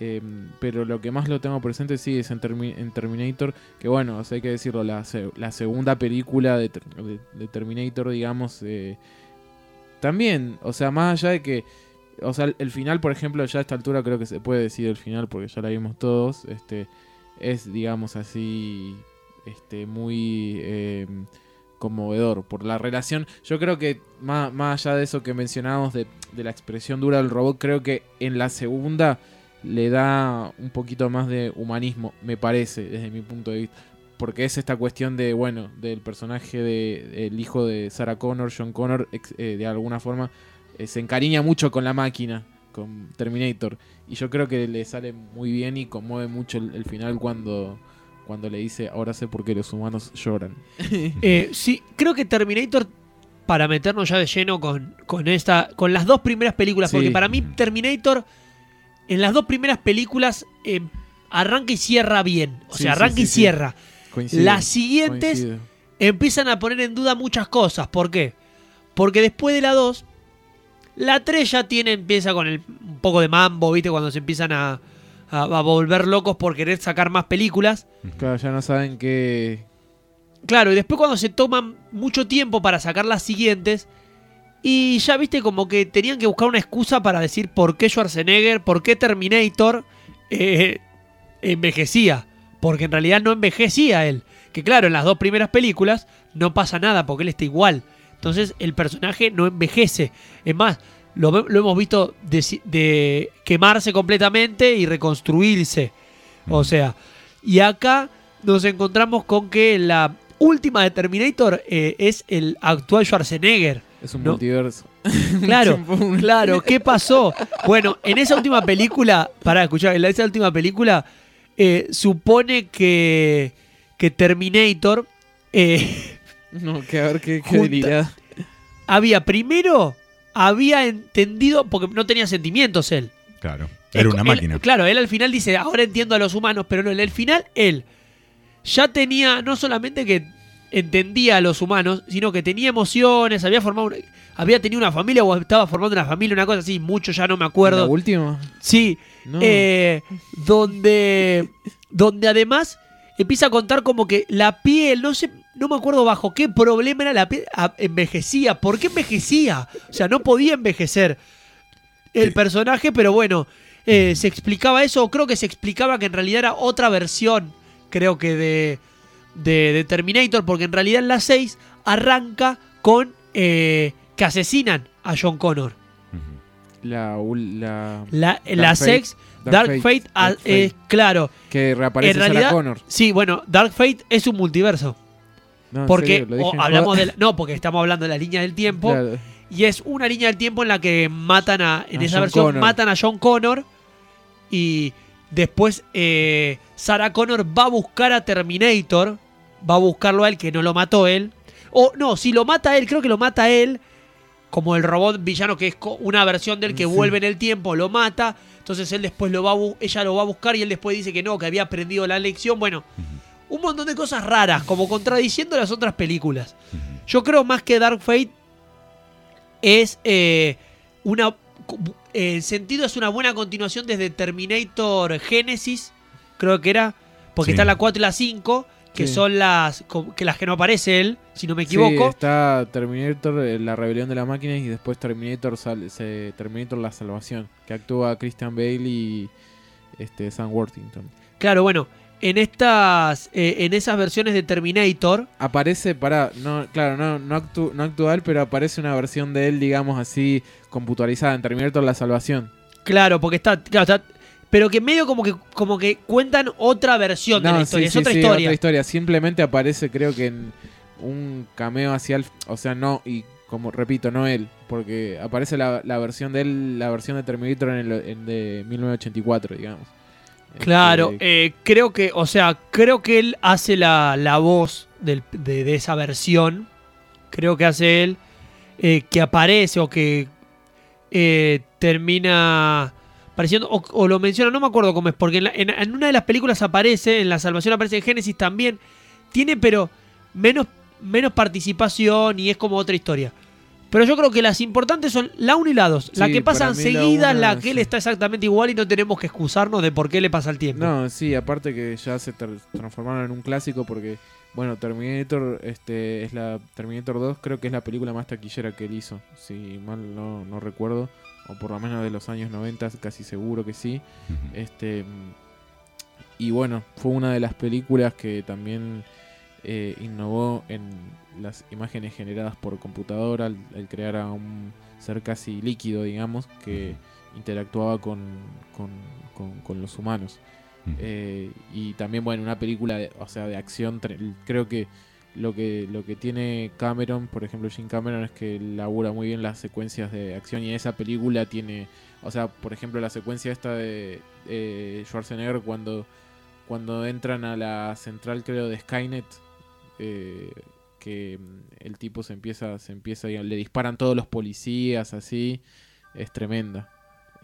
em, pero lo que más lo tengo presente sí es en, Termi- en Terminator, que bueno, o sea, hay que decirlo, la, se- la segunda película de, Ter- de- de Terminator, digamos, eh, también, o sea, más allá de que, o sea, el, final, por ejemplo, ya a esta altura creo que se puede decir el final porque ya la vimos todos, este, es, digamos así, este, muy... em, conmovedor por la relación. Yo creo que más, más allá de eso que mencionábamos de la expresión dura del robot, creo que en la segunda le da un poquito más de humanismo, me parece, desde mi punto de vista. Porque es esta cuestión de, bueno, del personaje de el hijo de Sarah Connor, John Connor, ex- eh, de alguna forma eh, se encariña mucho con la máquina, con Terminator. Y yo creo que le sale muy bien y conmueve mucho el, el final cuando, cuando le dice, ahora sé por qué los humanos lloran. [laughs] Eh, sí, creo que Terminator, para meternos ya de lleno con, con esta. con las dos primeras películas, Sí. porque para mí Terminator, en las dos primeras películas, eh, arranca y cierra bien. O Sí, sea, arranca sí, y cierra. Las siguientes empiezan a poner en duda muchas cosas. ¿Por qué? Porque después de la 2, la 3 ya tiene, empieza con el, un poco de mambo, ¿viste? Cuando se empiezan a, a- a volver locos por querer sacar más películas. Claro, ya no saben qué. Claro, y después cuando se toman mucho tiempo para sacar las siguientes, y ya viste como que tenían que buscar una excusa para decir por qué Schwarzenegger, por qué Terminator eh, envejecía. Porque en realidad no envejecía él. Que claro, en las dos primeras películas no pasa nada porque él está igual. Entonces el personaje no envejece. Es más, lo, hemos visto de, de quemarse completamente y reconstruirse. O sea, y acá nos encontramos con que la última de Terminator eh, es el actual Schwarzenegger. Es un No. multiverso. [laughs] Claro, claro, ¿qué pasó? Bueno, en esa última película, para escuchar, en esa última película, eh, supone que, que Terminator eh, No, que a ver qué, qué Junta- había primero, había entendido, porque no tenía sentimientos él. Claro. Era una Él- máquina. claro, él al final dice, ahora entiendo a los humanos, pero no, en el final él ya tenía, no solamente que entendía a los humanos, sino que tenía emociones, había formado, una- había tenido una familia o estaba formando una familia, una cosa así, mucho ya no me ¿La acuerdo. última? Sí, No. eh, donde, donde además empieza a contar como que la piel, no sé, no me acuerdo bajo qué problema era la piel, a- envejecía. ¿Por qué envejecía? O sea, no podía envejecer el personaje, pero bueno, eh, se explicaba eso, o creo que se explicaba que en realidad era otra versión, creo que de, de, de Terminator, porque en realidad en la 6 arranca con eh, que asesinan a John Connor. La, la- La, Dark la Fate. 6, Dark, Fate, Dark eh, Fate. claro. que reaparece en Sarah Connor. sí, bueno, Dark Fate es un multiverso. No, Porque serio, o hablamos joda. de la- no, porque estamos hablando de la línea del tiempo Claro. y es una línea del tiempo en la que matan a en A esa John versión Connor. matan a John Connor y después eh, Sarah Connor va a buscar a Terminator, va a buscarlo a él que no lo mató él. O no, si lo mata él, creo que lo mata él como el robot villano que es una versión del que Sí. vuelve en el tiempo, lo mata, entonces él después lo va a ella lo va a buscar y él después dice que no, que había aprendido la lección, bueno, un montón de cosas raras, como contradiciendo las otras películas. Yo creo más que Dark Fate es eh, una. En sentido, es una buena continuación desde Terminator Genesis, creo que era, porque Sí. está la 4 y la 5, que Sí. son las que las que no aparece él, si no me Sí, equivoco. está Terminator, eh, la rebelión de las máquinas y después Terminator, sal- se- Terminator la salvación, que actúa Christian Bale y este Sam Worthington. Claro, bueno, en estas eh, en esas versiones de Terminator, Aparece para, no, claro, no, no, actu- no actual, pero aparece una versión de él, digamos así, computarizada en Terminator la salvación. claro, porque está, claro, está pero que medio como que como que cuentan otra versión de la sí, historia, es sí, otra sí, historia. otra historia. Simplemente aparece, creo que en un cameo hacia el. O sea, no, y como repito, no él. Porque aparece la, la versión de él, la versión de Terminator en, el, en de 1984, digamos. Claro, Este, eh, creo que, o sea, creo que él hace la, la voz del- de, de esa versión. Creo que hace él eh, que aparece o que eh, termina apareciendo, o, o lo menciona, no me acuerdo cómo es, porque en, la- en- en una de las películas aparece, en La Salvación aparece en Génesis también, tiene pero menos, menos participación y es como otra historia. Pero yo creo que las importantes son la 1 y la 2. la Sí, que pasan la seguidas, la, una, que él sí. está exactamente igual y no tenemos que excusarnos de por qué le pasa el tiempo. No, sí, aparte que ya se ter- transformaron en un clásico porque, bueno, Terminator este es la Terminator 2, creo que es la película más taquillera que él hizo, si mal no, no recuerdo, o por lo menos de los años 90, casi seguro que sí. Este y bueno, fue una de las películas que también eh, innovó en las imágenes generadas por computadora al, al crear a un ser casi líquido, digamos, que interactuaba con, con, con- con los humanos. Eh, y también, bueno, una película, de, o sea, de acción, creo que lo que lo que tiene Cameron, por ejemplo, Jim Cameron, es que labura muy bien las secuencias de acción y esa película tiene, o sea, por ejemplo, la secuencia esta de eh, Schwarzenegger cuando, cuando entran a la central, creo, de Skynet, eh, que mm, el tipo se empieza, se empieza, y le disparan todos los policías, así, es tremenda.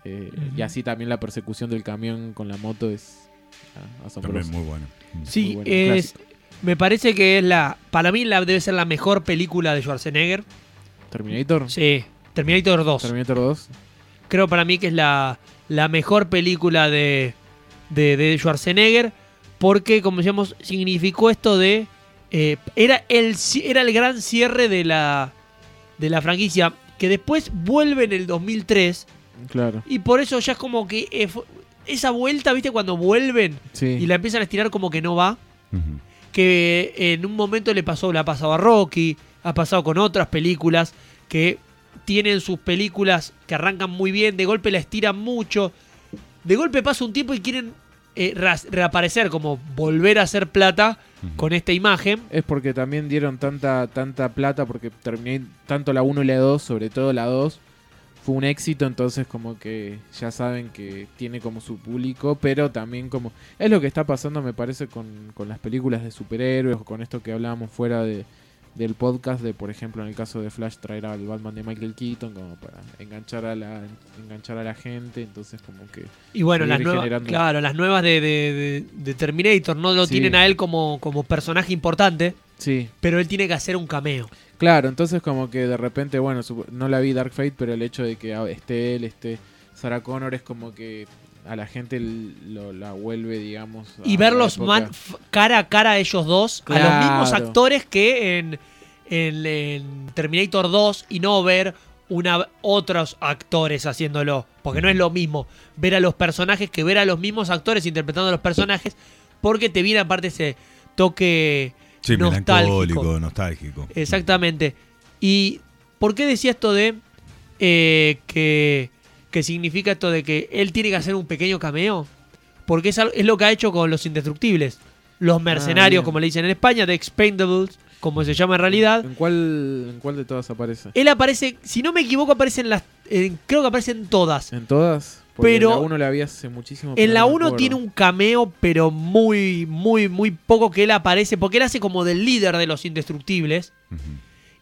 Eh, Y así también la persecución del camión con la moto es ah, asombrosa. También muy bueno. Sí, Muy bueno, es, clásico. Me parece que es la. Para mí la, debe ser la mejor película de Schwarzenegger. Terminator. Sí, Terminator 2. Terminator 2. Creo para mí que es la, la mejor película de, de, de Schwarzenegger. Porque, como decíamos, significó esto de. eh, era, el, era el gran cierre de la, de la franquicia. Que después vuelve en el 2003. Claro. Y por eso ya es como que. eh, esa vuelta, ¿viste? Cuando vuelven Sí. y la empiezan a estirar como que no va. Que en un momento le pasó, le ha pasado a Rocky, ha pasado con otras películas que tienen sus películas que arrancan muy bien, de golpe la estiran mucho, de golpe pasa un tiempo y quieren eh, reaparecer, como volver a hacer plata con esta imagen. Es porque también dieron tanta tanta plata porque terminé tanto la 1 y la 2, sobre todo la 2 fue un éxito, entonces como que ya saben que tiene como su público, pero también como es lo que está pasando me parece con, con las películas de superhéroes o con esto que hablábamos fuera de del podcast de por ejemplo en el caso de Flash traer al Batman de Michael Keaton como para enganchar a la enganchar a la gente, entonces como que Y bueno, las nuevas, generando. claro, las nuevas de, de- de- de Terminator no lo Sí. tienen a él como, como personaje importante, sí, pero él tiene que hacer un cameo. Claro, entonces como que de repente, bueno, no la vi Dark Fate, pero el hecho de que ah, esté él, esté Sarah Connor es como que a la gente lo, la vuelve, digamos. y verlos man- cara a cara a ellos dos, a los mismos actores que en, en- en Terminator 2 y no ver una, otros actores haciéndolo. Porque no es lo mismo ver a los personajes que ver a los mismos actores interpretando a los personajes, porque te viene aparte ese toque Sí, nostálgico. melancólico, nostálgico. Exactamente. ¿Y por qué decía esto de eh, que, que significa esto de que él tiene que hacer un pequeño cameo? Porque es, es lo que ha hecho con los indestructibles. Los mercenarios, bien. como le dicen en España, The Expendables, como se llama en realidad. ¿En cuál, ¿En cuál de todas aparece? Él aparece, si no me equivoco, aparece en las. en- creo que aparece en todas. ¿En todas? Porque Pero- en la 1 la vi hace muchísimo. pero En la no me 1 acuerdo. tiene un cameo, pero muy, muy, muy poco que él aparece, porque él hace como del líder de los indestructibles.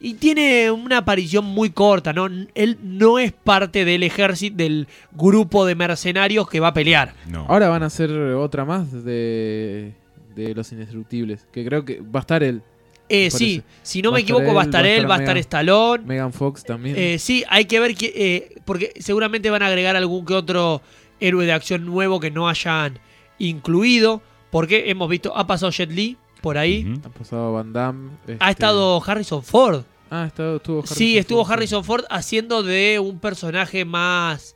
Y tiene una aparición muy corta, ¿no? Él no es parte del ejército, del grupo de mercenarios que va a pelear. No. Ahora van a hacer otra más de, de Los Indestructibles, que creo que va a estar él. Eh, sí, si no Va me a estar equivoco, va a estar él, va a estar Megan- Stallone. Megan Fox también. Eh, sí, hay que ver que. eh, porque seguramente van a agregar algún que otro héroe de acción nuevo que no hayan incluido. Porque hemos visto, ha pasado Jet Li por ahí. Ha pasado Van Damme. Ha este- estado Harrison Ford. Ah, ha estado, estuvo Harrison Sí, estuvo Ford, Harrison Ford haciendo de un personaje más.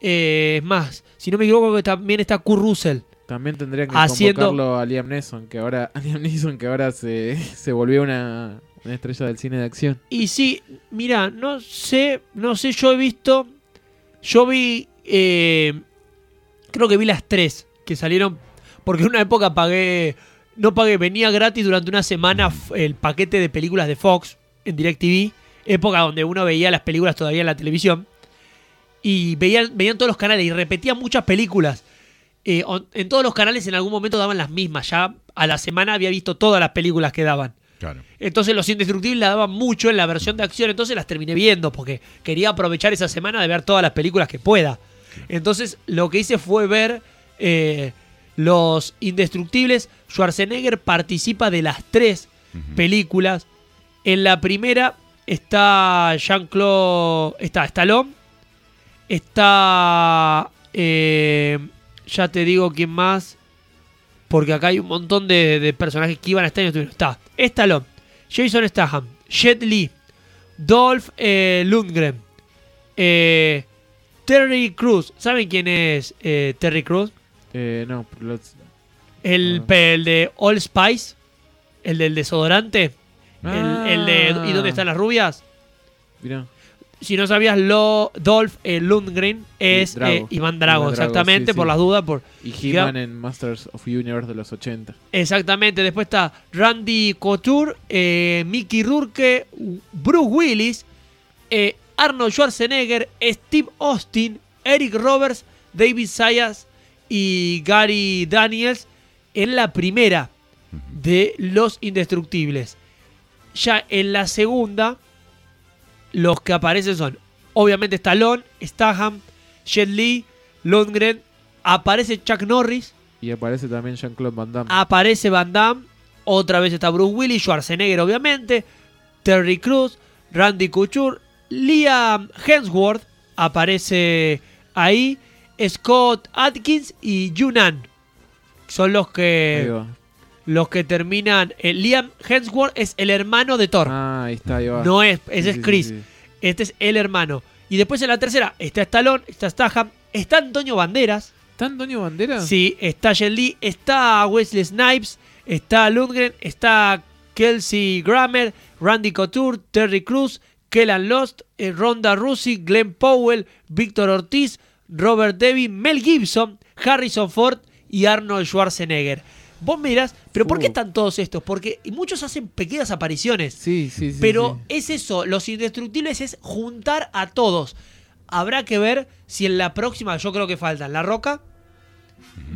Eh, más. Si no me equivoco, que también está Kurt Russell. También tendrían que Haciendo- convocarlo a Liam Neeson, que ahora, [laughs] a Liam Neeson, que ahora se, se volvió una, una estrella del cine de acción. Y sí, mira, no sé, no sé, yo he visto. Yo vi. eh, creo que vi las tres que salieron. Porque en una época pagué. No pagué, venía gratis durante una semana el paquete de películas de Fox en DirecTV. Época donde uno veía las películas todavía en la televisión. Y veían, veían todos los canales y repetían muchas películas. Eh, en todos los canales en algún momento daban las mismas. Ya a la semana había visto todas las películas que daban. Claro. Entonces los indestructibles la daban mucho en la versión de acción, entonces las terminé viendo porque quería aprovechar esa semana de ver todas las películas que pueda. Entonces lo que hice fue ver eh, los indestructibles. Schwarzenegger participa de las tres películas. En la primera está Jean-Claude, está Stallone, está, eh, ya te digo quién más, porque acá hay un montón de, de personajes que iban a estar y no estuvieron. Está Stallone, Jason Statham, Jet Li, Dolph eh, Lundgren, eh, Terry Crews. ¿Saben quién es eh, Terry Crews? Eh, no, los- El, Ah. el de All Spice, el del desodorante, el, el de ¿Y dónde están las rubias? mirá. Si no sabías, lo, Dolph eh, Lundgren es Drago. eh, Iván Drago, Iván Drago, exactamente, sí, por sí. las dudas. Por, Y He-Man en Masters of Universe de los 80. exactamente, después está Randy Couture, eh, Mickey Rourke, Bruce Willis, eh, Arnold Schwarzenegger, Steve Austin, Eric Roberts, David Sayas y Gary Daniels en la primera de Los Indestructibles. Ya en la segunda, los que aparecen son, obviamente, Stallone, Statham, Jet Li, Lundgren, aparece Chuck Norris, Y aparece también Jean-Claude Van Damme. aparece Van Damme, otra vez está Bruce Willis, Schwarzenegger, obviamente, Terry Crews, Randy Couture, Liam Hemsworth, aparece ahí, Scott Atkins y Yunan. Son los que. Los que terminan. eh, Liam Hemsworth es el hermano de Thor. Ah, ahí está, ahí va. no es, ese sí, es Chris. sí. Este es el hermano. Y después en la tercera está Stallone, está Statham, está Antonio Banderas. ¿Está Antonio Bandera? Sí, está Jet Li, está Wesley Snipes, está Lundgren, está Kelsey Grammer, Randy Couture, Terry Crews, Kellan Lost, eh, Ronda Rousey, Glenn Powell, Víctor Ortiz, Robert Devy, Mel Gibson, Harrison Ford y Arnold Schwarzenegger. Vos me dirás, ¿pero por qué Uh. están todos estos? Porque muchos hacen pequeñas apariciones. Sí, sí, sí. Pero sí. es eso, los indestructibles es juntar a todos. Habrá que ver si en la próxima, yo creo que faltan La Roca,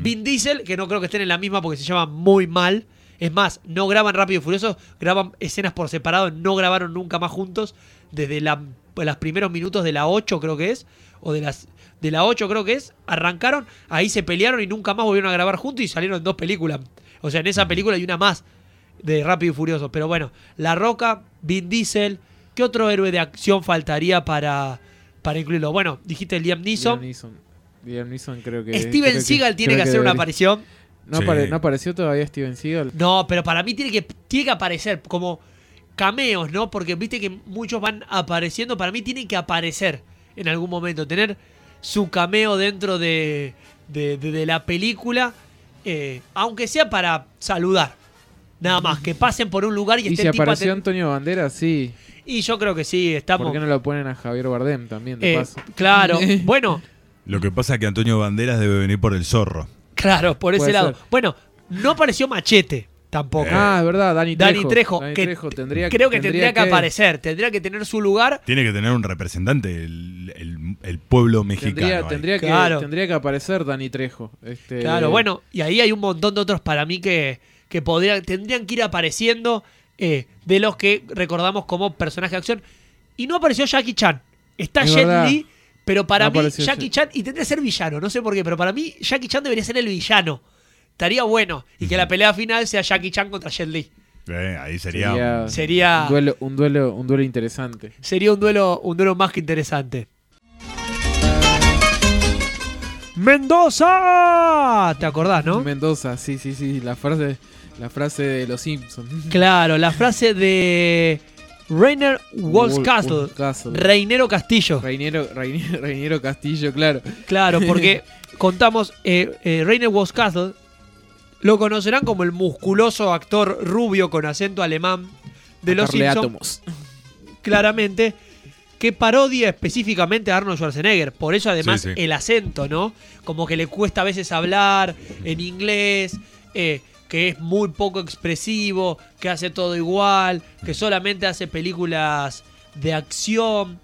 Vin Diesel, que no creo que estén en la misma porque se llaman muy mal. Es más, no graban Rápido y Furioso, graban escenas por separado, no grabaron nunca más juntos desde la- los primeros minutos de la 8 creo que es, o de las de la 8 creo que es, arrancaron, ahí se pelearon y nunca más volvieron a grabar juntos y salieron en dos películas. O sea, en esa película hay una más de Rápido y Furioso. Pero bueno, La Roca, Vin Diesel, ¿qué otro héroe de acción faltaría para, para incluirlo? Bueno, dijiste Liam Neeson. Liam Neeson. Liam Neeson creo que... Steven creo Seagal tiene que hacer una aparición. ¿No, Sí. apare- ¿No apareció todavía Steven Seagal? No, pero para mí tiene que, tiene que aparecer como cameos, ¿no? Porque viste que muchos van apareciendo. Para mí tienen que aparecer en algún momento. Tener su cameo dentro de, de, de- de la película. Eh, aunque sea para saludar. Nada más, que pasen por un lugar y Y esté si tipo apareció aten- Antonio Bandera, sí. Y yo creo que sí, estamos. ¿Por qué no lo ponen a Javier Bardem también, de eh, paso? claro, [laughs] bueno, Lo que pasa es que Antonio Banderas debe venir por el zorro. claro, por ese Puede lado. ser. Bueno, no apareció Machete tampoco. Ah, es verdad, Dani Trejo. Dani Trejo, Dani que Trejo tendría, creo que tendría, que, aparecer, tendría que tener su lugar. Tiene que tener un representante, el, el- el pueblo mexicano. Tendría, tendría, que, Claro. tendría que aparecer Dani Trejo. Este, Claro, bueno, y ahí hay un montón de otros para mí que, que podrían, tendrían que ir apareciendo eh, de los que recordamos como personaje de acción. Y no apareció Jackie Chan. Está Es Jet verdad. Li, pero para No mí Jackie Chan, y tendría que ser villano, no sé por qué, pero para mí Jackie Chan debería ser el villano. Estaría bueno. Y que la pelea final sea Jackie Chan contra Jet Li. Eh, ahí sería. Sería, Sería, un, duelo, un, duelo, un duelo interesante. sería un duelo, un duelo más que interesante. Mendoza, ¿te acordás, no? Mendoza, sí, sí, sí. La frase, la frase de los Simpsons. Claro, la frase de Rainer Wolfscastle, Wolfscastle. Reinero Castillo. Reinero, Reinero, Reinero Castillo, claro. Claro, porque [laughs] contamos, eh, eh, Rainer lo conocerán como el musculoso actor rubio con acento alemán de los Simpsons, claramente, que parodia específicamente a Arnold Schwarzenegger. Por eso además Sí, sí. el acento, ¿no? Como que le cuesta a veces hablar en inglés, eh, que es muy poco expresivo, que hace todo igual, que solamente hace películas de acción.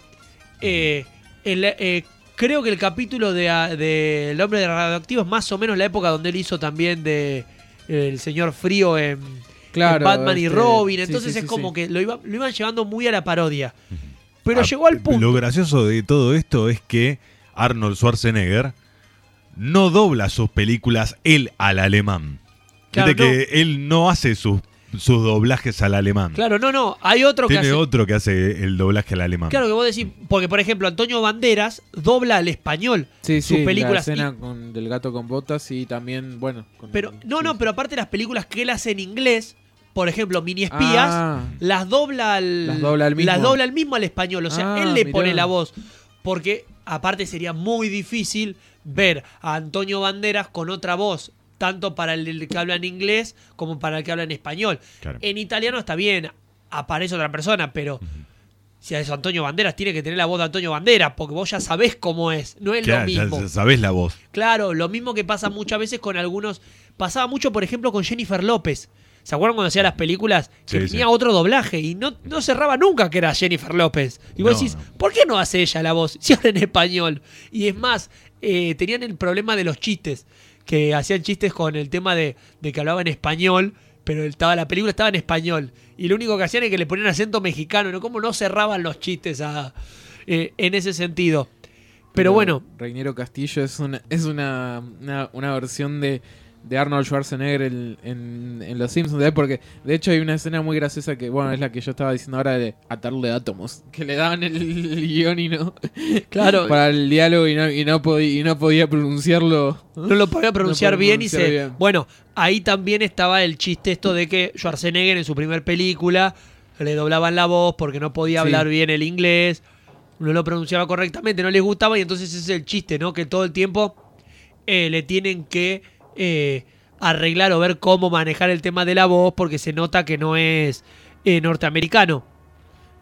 Eh, el- eh, creo que el capítulo de, a- de El hombre de radioactivo es más o menos la época donde él hizo también de eh, El señor frío en, Claro, en Batman y este, Robin. Entonces sí, es sí, como sí. que lo, iba- lo iban llevando muy a la parodia. Pero Ah, llegó al punto. Lo gracioso de todo esto es que Arnold Schwarzenegger no dobla sus películas él al alemán. Claro, Viste que él no hace sus, sus doblajes al alemán. Claro, no, no. Hay otro que Tiene hace. otro que hace el doblaje al alemán. Claro que vos decís, porque por ejemplo Antonio Banderas dobla al español Sí, sus sí, películas. la y- escena con, del gato con botas y también, bueno... con- pero no, no, pero aparte las películas que él hace en inglés, por ejemplo, Mini Espías, Ah, las dobla al Las dobla al mismo. las dobla al mismo al español, o sea, Ah, él le mirá. pone la voz, porque aparte sería muy difícil ver a Antonio Banderas con otra voz, tanto para el que habla en inglés como para el que habla en español. Claro. En italiano está bien, aparece otra persona, pero si es Antonio Banderas, tiene que tener la voz de Antonio Banderas, porque vos ya sabés cómo es, no es Claro, lo mismo. ya sabés la voz. Claro, lo mismo que pasa muchas veces con algunos. Pasaba mucho, por ejemplo, con Jennifer López. ¿Se acuerdan cuando hacía las películas? Que Sí, tenía sí. otro doblaje y no, no cerraba nunca que era Jennifer López. Y vos No, decís, no. ¿por qué no hace ella la voz? Si habla en español. Y es más, eh, tenían el problema de los chistes. Que hacían chistes con el tema de, de que hablaba en español, pero estaba, la película estaba en español. Y lo único que hacían es que le ponían acento mexicano. ¿no? ¿Cómo no cerraban los chistes a- eh, en ese sentido? Pero bueno, Reinero Castillo es una, es una, una, una versión de, de Arnold Schwarzenegger en, en- en Los Simpsons. Porque de hecho hay una escena muy graciosa que, bueno, es la que yo estaba diciendo ahora de atarle átomos. Que le daban el, el guion y no. claro, [laughs] para el diálogo y no, y no, podía, y no podía pronunciarlo. No lo podía pronunciar podía bien y se. bien. Bueno, ahí también estaba el chiste esto de que Schwarzenegger en su primer película le doblaban la voz porque no podía Sí. hablar bien el inglés, no lo pronunciaba correctamente, no les gustaba y entonces ese es el chiste, ¿no? Que todo el tiempo eh, le tienen que eh, arreglar o ver cómo manejar el tema de la voz porque se nota que no es eh, norteamericano.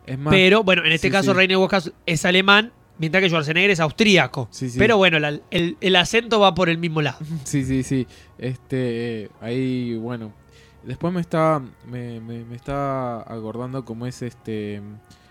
Es más, Pero bueno, en este sí, caso sí. Wolfgang es alemán, mientras que Schwarzenegger es austríaco. Sí. Pero bueno, la- el, el acento va por el mismo lado. [laughs] Sí, sí, sí. Este, ahí, bueno. Después me estaba, me, me, me estaba acordando cómo es este...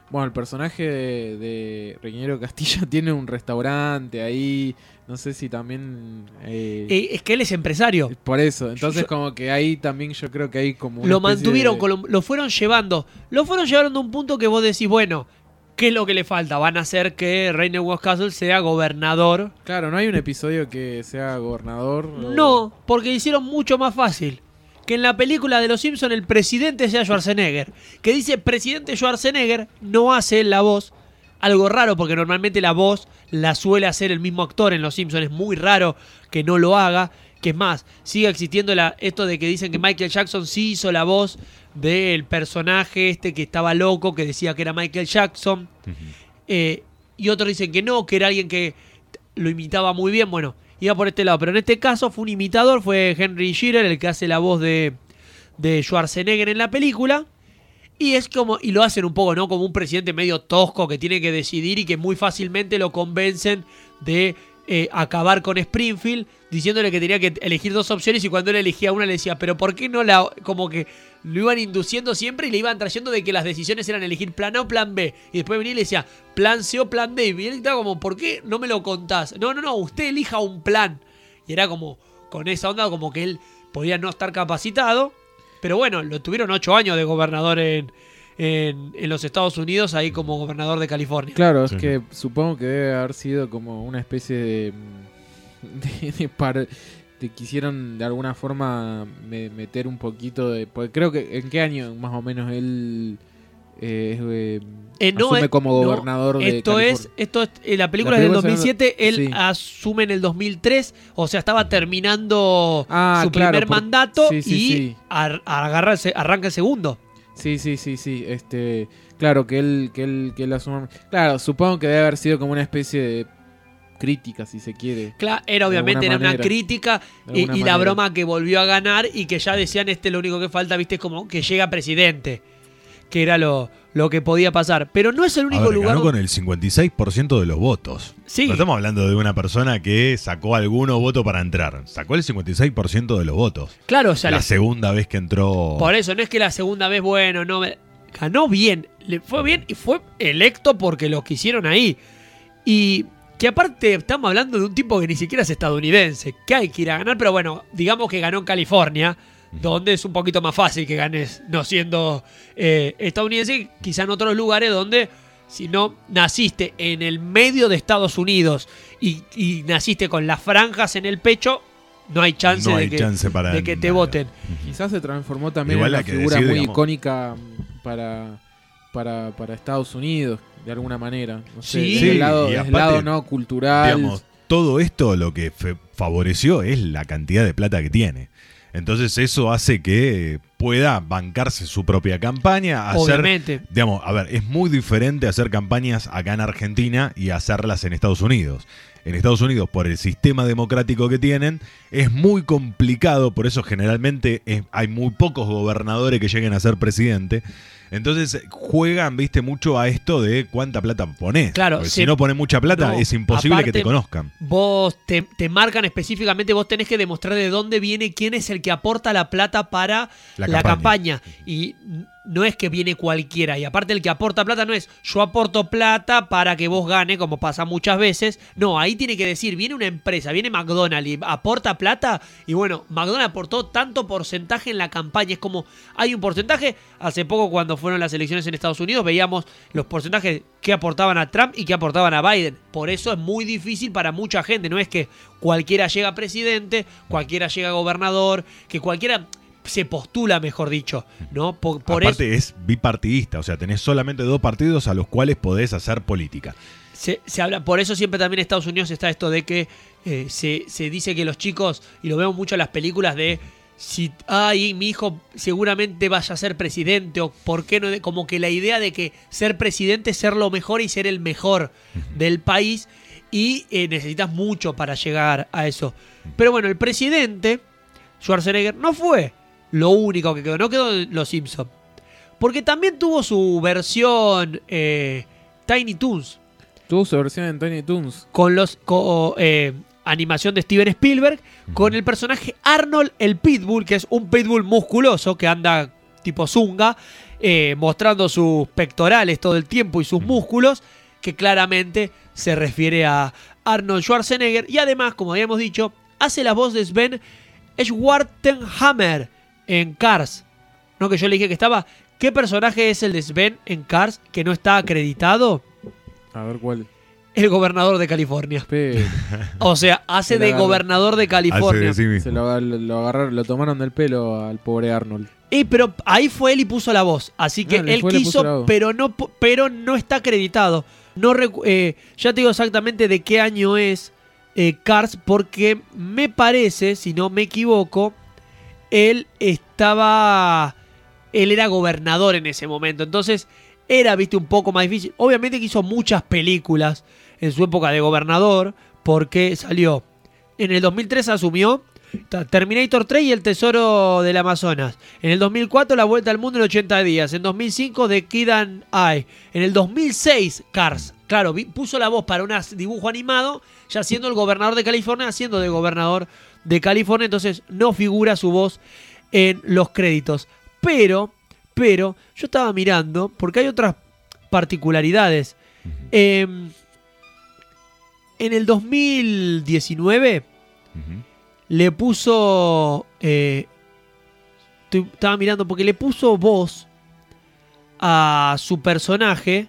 Bueno, el personaje de, de Reñero Castillo [laughs] tiene un restaurante ahí. No sé si también... eh, Eh, es que él es empresario. por eso. Entonces yo- como que ahí también yo creo que hay como... una Lo mantuvieron, de- lo, fueron llevando. Lo fueron llevando a un punto que vos decís, bueno, ¿qué es lo que le falta? Van a hacer que Rainer Castle sea gobernador. Claro, no hay un episodio que sea gobernador. o- No, porque hicieron mucho más fácil. Que en la película de Los Simpsons el presidente sea Schwarzenegger. Que dice presidente Schwarzenegger, no hace la voz. Algo raro, porque normalmente la voz la suele hacer el mismo actor en Los Simpsons. Es muy raro que no lo haga. Que es más, sigue existiendo la, esto de que dicen que Michael Jackson sí hizo la voz del personaje este que estaba loco, que decía que era Michael Jackson. Eh, y otros dicen que no, que era alguien que lo imitaba muy bien. Bueno, iba por este lado. Pero en este caso fue un imitador, fue Henry Shearer, el que hace la voz de, de Schwarzenegger en la película. Y es como, y lo hacen un poco, ¿no? Como un presidente medio tosco que tiene que decidir y que muy fácilmente lo convencen de eh, acabar con Springfield, diciéndole que tenía que elegir dos opciones y cuando él elegía una le decía, pero ¿por qué no la...? Como que lo iban induciendo siempre y le iban trayendo de que las decisiones eran elegir plan A o plan B. Y después venía y le decía, plan C o plan D. Y él estaba como, ¿por qué no me lo contás? No, no, no, usted elija un plan. Y era como, con esa onda, como que él podía no estar capacitado. Pero bueno, lo tuvieron ocho años de gobernador en, en, en los Estados Unidos, ahí como gobernador de California. Claro, es Sí. que supongo que debe haber sido como una especie de. [laughs] de, de par- te quisieron de alguna forma me- meter un poquito de. Porque creo que. ¿En qué año más o menos él eh, eh, Eh, no, asume eh, como no, gobernador de esto es, California. esto es, eh, la película La es del película es del- 2007, él sí. asume en el 2003, o sea, estaba terminando Ah, su claro, primer por- mandato sí, sí, y sí. ar- agarra el se- arranca el segundo. Sí, sí, sí, sí. Este, claro, que él, que él, que él asuma. Claro, supongo que debe haber sido como una especie de crítica, si se quiere. Claro, era obviamente era una crítica y, y la broma que volvió a ganar y que ya decían este lo único que falta, viste, es como que llega presidente, que era lo, lo que podía pasar. Pero no es el A único ver, lugar. ganó con el 56% de los votos. Sí. No estamos hablando de una persona que sacó algunos votos para entrar. Sacó el 56% de los votos. Claro, o sea, la segunda vez que entró. por eso no es que la segunda vez, bueno, no ganó bien, le fue bien y fue electo porque lo quisieron ahí. Y que aparte estamos hablando de un tipo que ni siquiera es estadounidense, que hay que ir a ganar, pero bueno, digamos que ganó en California, donde es un poquito más fácil que ganes no siendo eh, estadounidense, quizá en otros lugares donde si no naciste en el medio de Estados Unidos y, y naciste con las franjas en el pecho, no hay chance, No de, que, chance para de que te nada. voten. Quizás se transformó también Igual en una figura decir, muy digamos- icónica mm, para, para, para Estados Unidos, de alguna manera. No sé, Sí. desde el lado, y desde el aparte, lado no cultural. Digamos, todo esto lo que fe- favoreció es la cantidad de plata que tiene. Entonces eso hace que pueda bancarse su propia campaña, hacer, Obviamente. digamos, a ver, es muy diferente hacer campañas acá en Argentina y hacerlas en Estados Unidos. En Estados Unidos, por el sistema democrático que tienen, es muy complicado, por eso generalmente es- hay muy pocos gobernadores que lleguen a ser presidente. Entonces juegan, viste, mucho a esto de cuánta plata pones. Claro, Porque si no pones mucha plata, no, es imposible que te conozcan. Vos te, te marcan específicamente, vos tenés que demostrar de dónde viene, quién es el que aporta la plata para La la, campaña. campaña. Y no es que viene cualquiera. Y aparte el que aporta plata no es yo aporto plata para que vos gane, como pasa muchas veces. No, ahí tiene que decir, viene una empresa, viene McDonald's y aporta plata. Y bueno, McDonald's aportó tanto porcentaje en la campaña. Es como, hay un porcentaje. Hace poco cuando fueron las elecciones en Estados Unidos veíamos los porcentajes que aportaban a Trump y que aportaban a Biden. Por eso es muy difícil para mucha gente. No es que cualquiera llega a presidente, cualquiera llega a gobernador, que cualquiera se postula, mejor dicho, ¿no? Por, por eso Aparte es bipartidista, o sea, tenés solamente dos partidos a los cuales podés hacer política. se, se habla, por eso siempre también en Estados Unidos está esto de que eh, se, se dice que los chicos, y lo vemos mucho en las películas de si ay, mi hijo seguramente vaya a ser presidente, o por qué no, como que la idea de que ser presidente es ser lo mejor y ser el mejor del país, y eh, necesitas mucho para llegar a eso. Pero bueno, el presidente, Schwarzenegger, no fue lo único que quedó, no quedó en Los Simpsons. Porque también tuvo su versión eh, Tiny Toons Tuvo su versión en Tiny Toons. con los eh, animación de Steven Spielberg con el personaje Arnold el Pitbull, que es un pitbull musculoso que anda tipo zunga, eh, mostrando sus pectorales todo el tiempo y sus músculos, que claramente se refiere a Arnold Schwarzenegger y además, como habíamos dicho, hace la voz de Sven Schwarzenhammer en Cars. No que yo le dije que estaba. ¿Qué personaje es el de Sven en Cars que no está acreditado? A ver cuál. El gobernador de California. Pero O sea, hace Se la de agarra. gobernador de Hace California. de sí mismo. se lo, lo agarraron, lo tomaron del pelo al pobre Arnold. Y pero ahí fue él y puso la voz. Así que Ah, él fue, le puso la quiso, voz. pero no, pu- pero no está acreditado. No recu- eh, ya te digo exactamente de qué año es eh, Cars, porque me parece, si no me equivoco, él estaba. Él era gobernador en ese momento. Entonces, era, viste, un poco más difícil. Obviamente que hizo muchas películas en su época de gobernador, porque salió. En el 2003 asumió Terminator 3 y El Tesoro del Amazonas. En el 2004 La Vuelta al Mundo en 80 días. En 2005 The Kid and I. En el 2006 Cars. Claro, puso la voz para un dibujo animado, ya siendo el gobernador de California, siendo de gobernador de California, entonces no figura su voz en los créditos. Pero, pero, yo estaba mirando, porque hay otras particularidades. Em, en el 2019 Ujú. le puso. eh, estoy- estaba mirando porque le puso voz a su personaje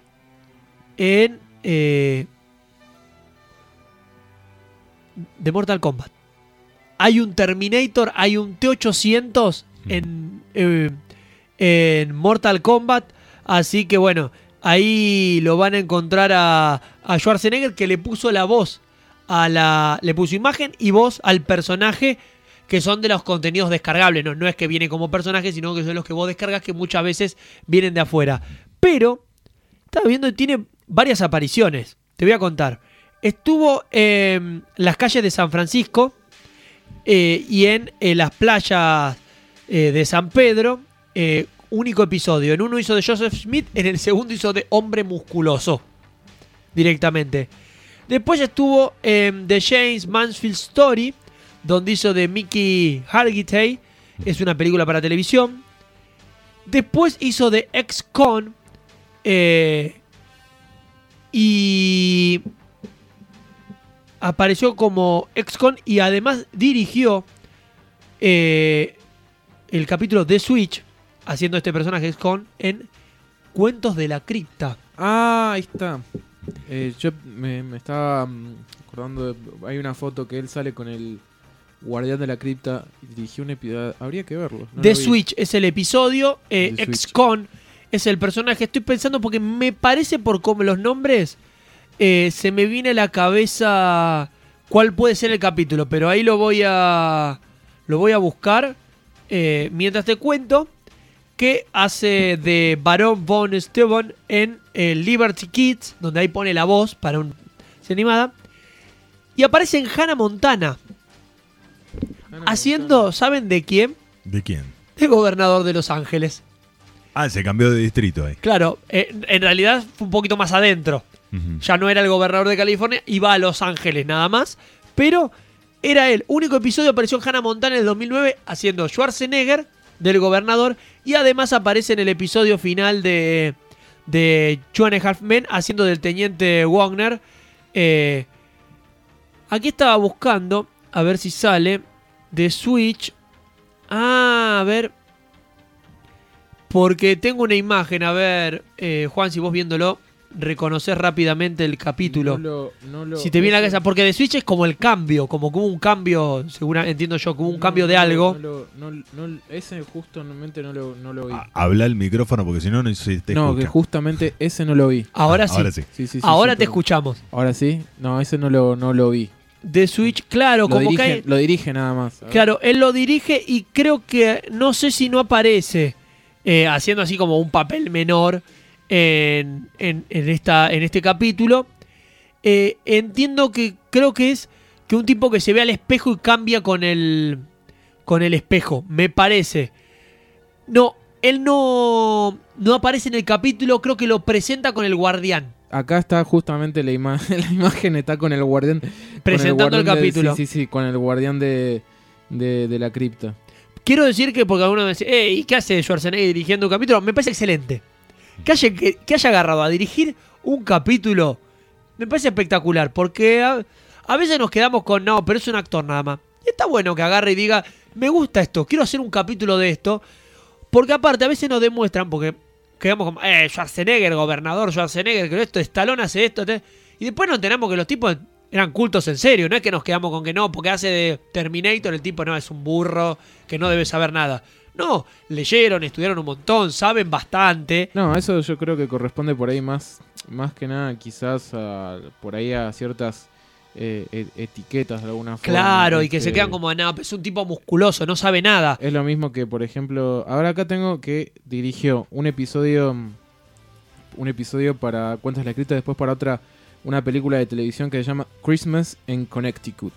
en. eh, de Mortal Kombat. Hay un Terminator, hay un T-800 en, eh, en Mortal Kombat. Así que bueno, ahí lo van a encontrar a, Schwarzenegger que le puso la voz a la. le puso imagen y voz al personaje que son de los contenidos descargables. No, no es que viene como personaje, sino que son los que vos descargas que muchas veces vienen de afuera. Pero, estaba viendo, tiene varias apariciones. Te voy a contar. Estuvo en las calles de San Francisco eh, y en, eh, las playas eh, de San Pedro. Único episodio. En uno hizo de Joseph Smith, en el segundo hizo de Hombre Musculoso. Directamente. Después estuvo en The James Mansfield Story, donde hizo de Mickey Hargitay. Es una película para televisión. Después hizo de Ex-Con. eh, y apareció como Ex-Con y además dirigió eh, el capítulo de Switch, haciendo este personaje Ex-Con en Cuentos de la Cripta. Ah, ahí está. Eh, yo me, me estaba mm, acordando, de- hay una foto que él sale con el guardián de la cripta y dirigió un episodio. Habría que verlo. no The. Switch es el episodio, eh. Ex-Con es el personaje. Estoy pensando porque me parece por como los nombres eh, se me viene a la cabeza cuál puede ser el capítulo, pero ahí lo voy a lo voy a buscar eh, mientras te cuento que hace de Barón von Steven en eh, Liberty Kids, donde ahí pone la voz para un serie animada y aparece en Hannah Montana Hannah haciendo, ¿saben de quién? ¿De quién? De gobernador de Los Ángeles. Ah, se cambió de distrito ahí. Claro, eh, en realidad fue un poquito más adentro. Ya no era el gobernador de California, iba a Los Ángeles nada más. Pero era él. Único episodio apareció en Hannah Montana en el 2009 haciendo Schwarzenegger del gobernador. Y además aparece en el episodio final de, de a Half Men haciendo del teniente Wagner. Eh, aquí estaba buscando a ver si sale de Switch. Ah, a ver. Porque tengo una imagen, a ver, eh, Juan, si vos viéndolo, reconoces rápidamente el capítulo. No lo- no lo- si te viene a la cabeza, porque de Switch es como el cambio, como que hubo un cambio, segura, entiendo yo, como un no, cambio de algo. no lo- no- no- ese justamente no lo, no lo vi. Habla el micrófono porque si no, no se te no, escucha. que justamente ese no lo vi. [laughs] Ahora Ah, sí, Ahora sí. Sí, sí, ahora sí, te pero- escuchamos. Ahora sí. No, ese no lo, no lo vi. De Switch, claro, Lo como dirige, que hay- lo dirige nada más. Claro, él lo dirige y creo que no sé si no aparece eh, haciendo así como un papel menor en, en- en esta, en este capítulo. Eh, entiendo que creo que es que un tipo que se ve al espejo y cambia con el, con el espejo, me parece. No, él no, no aparece en el capítulo, creo que lo presenta con el guardián. Acá está justamente la, ima- [laughs] la imagen, está con el guardián. Presentando el guardián capítulo. sí, sí, sí, con el guardián de, de, de la cripta. Quiero decir que porque alguno me dice, "Eh, ¿y qué hace Schwarzenegger dirigiendo un capítulo? Me parece excelente. Que haya, que, haya agarrado a dirigir un capítulo me parece espectacular. Porque a, veces nos quedamos con, no, pero es un actor nada más. Y está bueno que agarre y diga, me gusta esto, quiero hacer un capítulo de esto. Porque aparte a veces nos demuestran, porque quedamos como, eh, Schwarzenegger, gobernador Schwarzenegger, que esto, Stallone hace esto. te- Y después nos enteramos que los tipos eran cultos en serio. No es que nos quedamos con que no, porque hace de Terminator el tipo no es un burro que no debe saber nada. No, leyeron, estudiaron un montón, saben bastante. No, eso yo creo que corresponde por ahí más, más que nada quizás a, por ahí a ciertas eh, e- etiquetas de alguna forma. Claro, y que se este, quedan como, no, es un tipo musculoso, no sabe nada. Es lo mismo que, por ejemplo, ahora acá tengo que dirigió un episodio, un episodio para Cuentas la Escrita, después para otra, una película de televisión que se llama Christmas en Connecticut.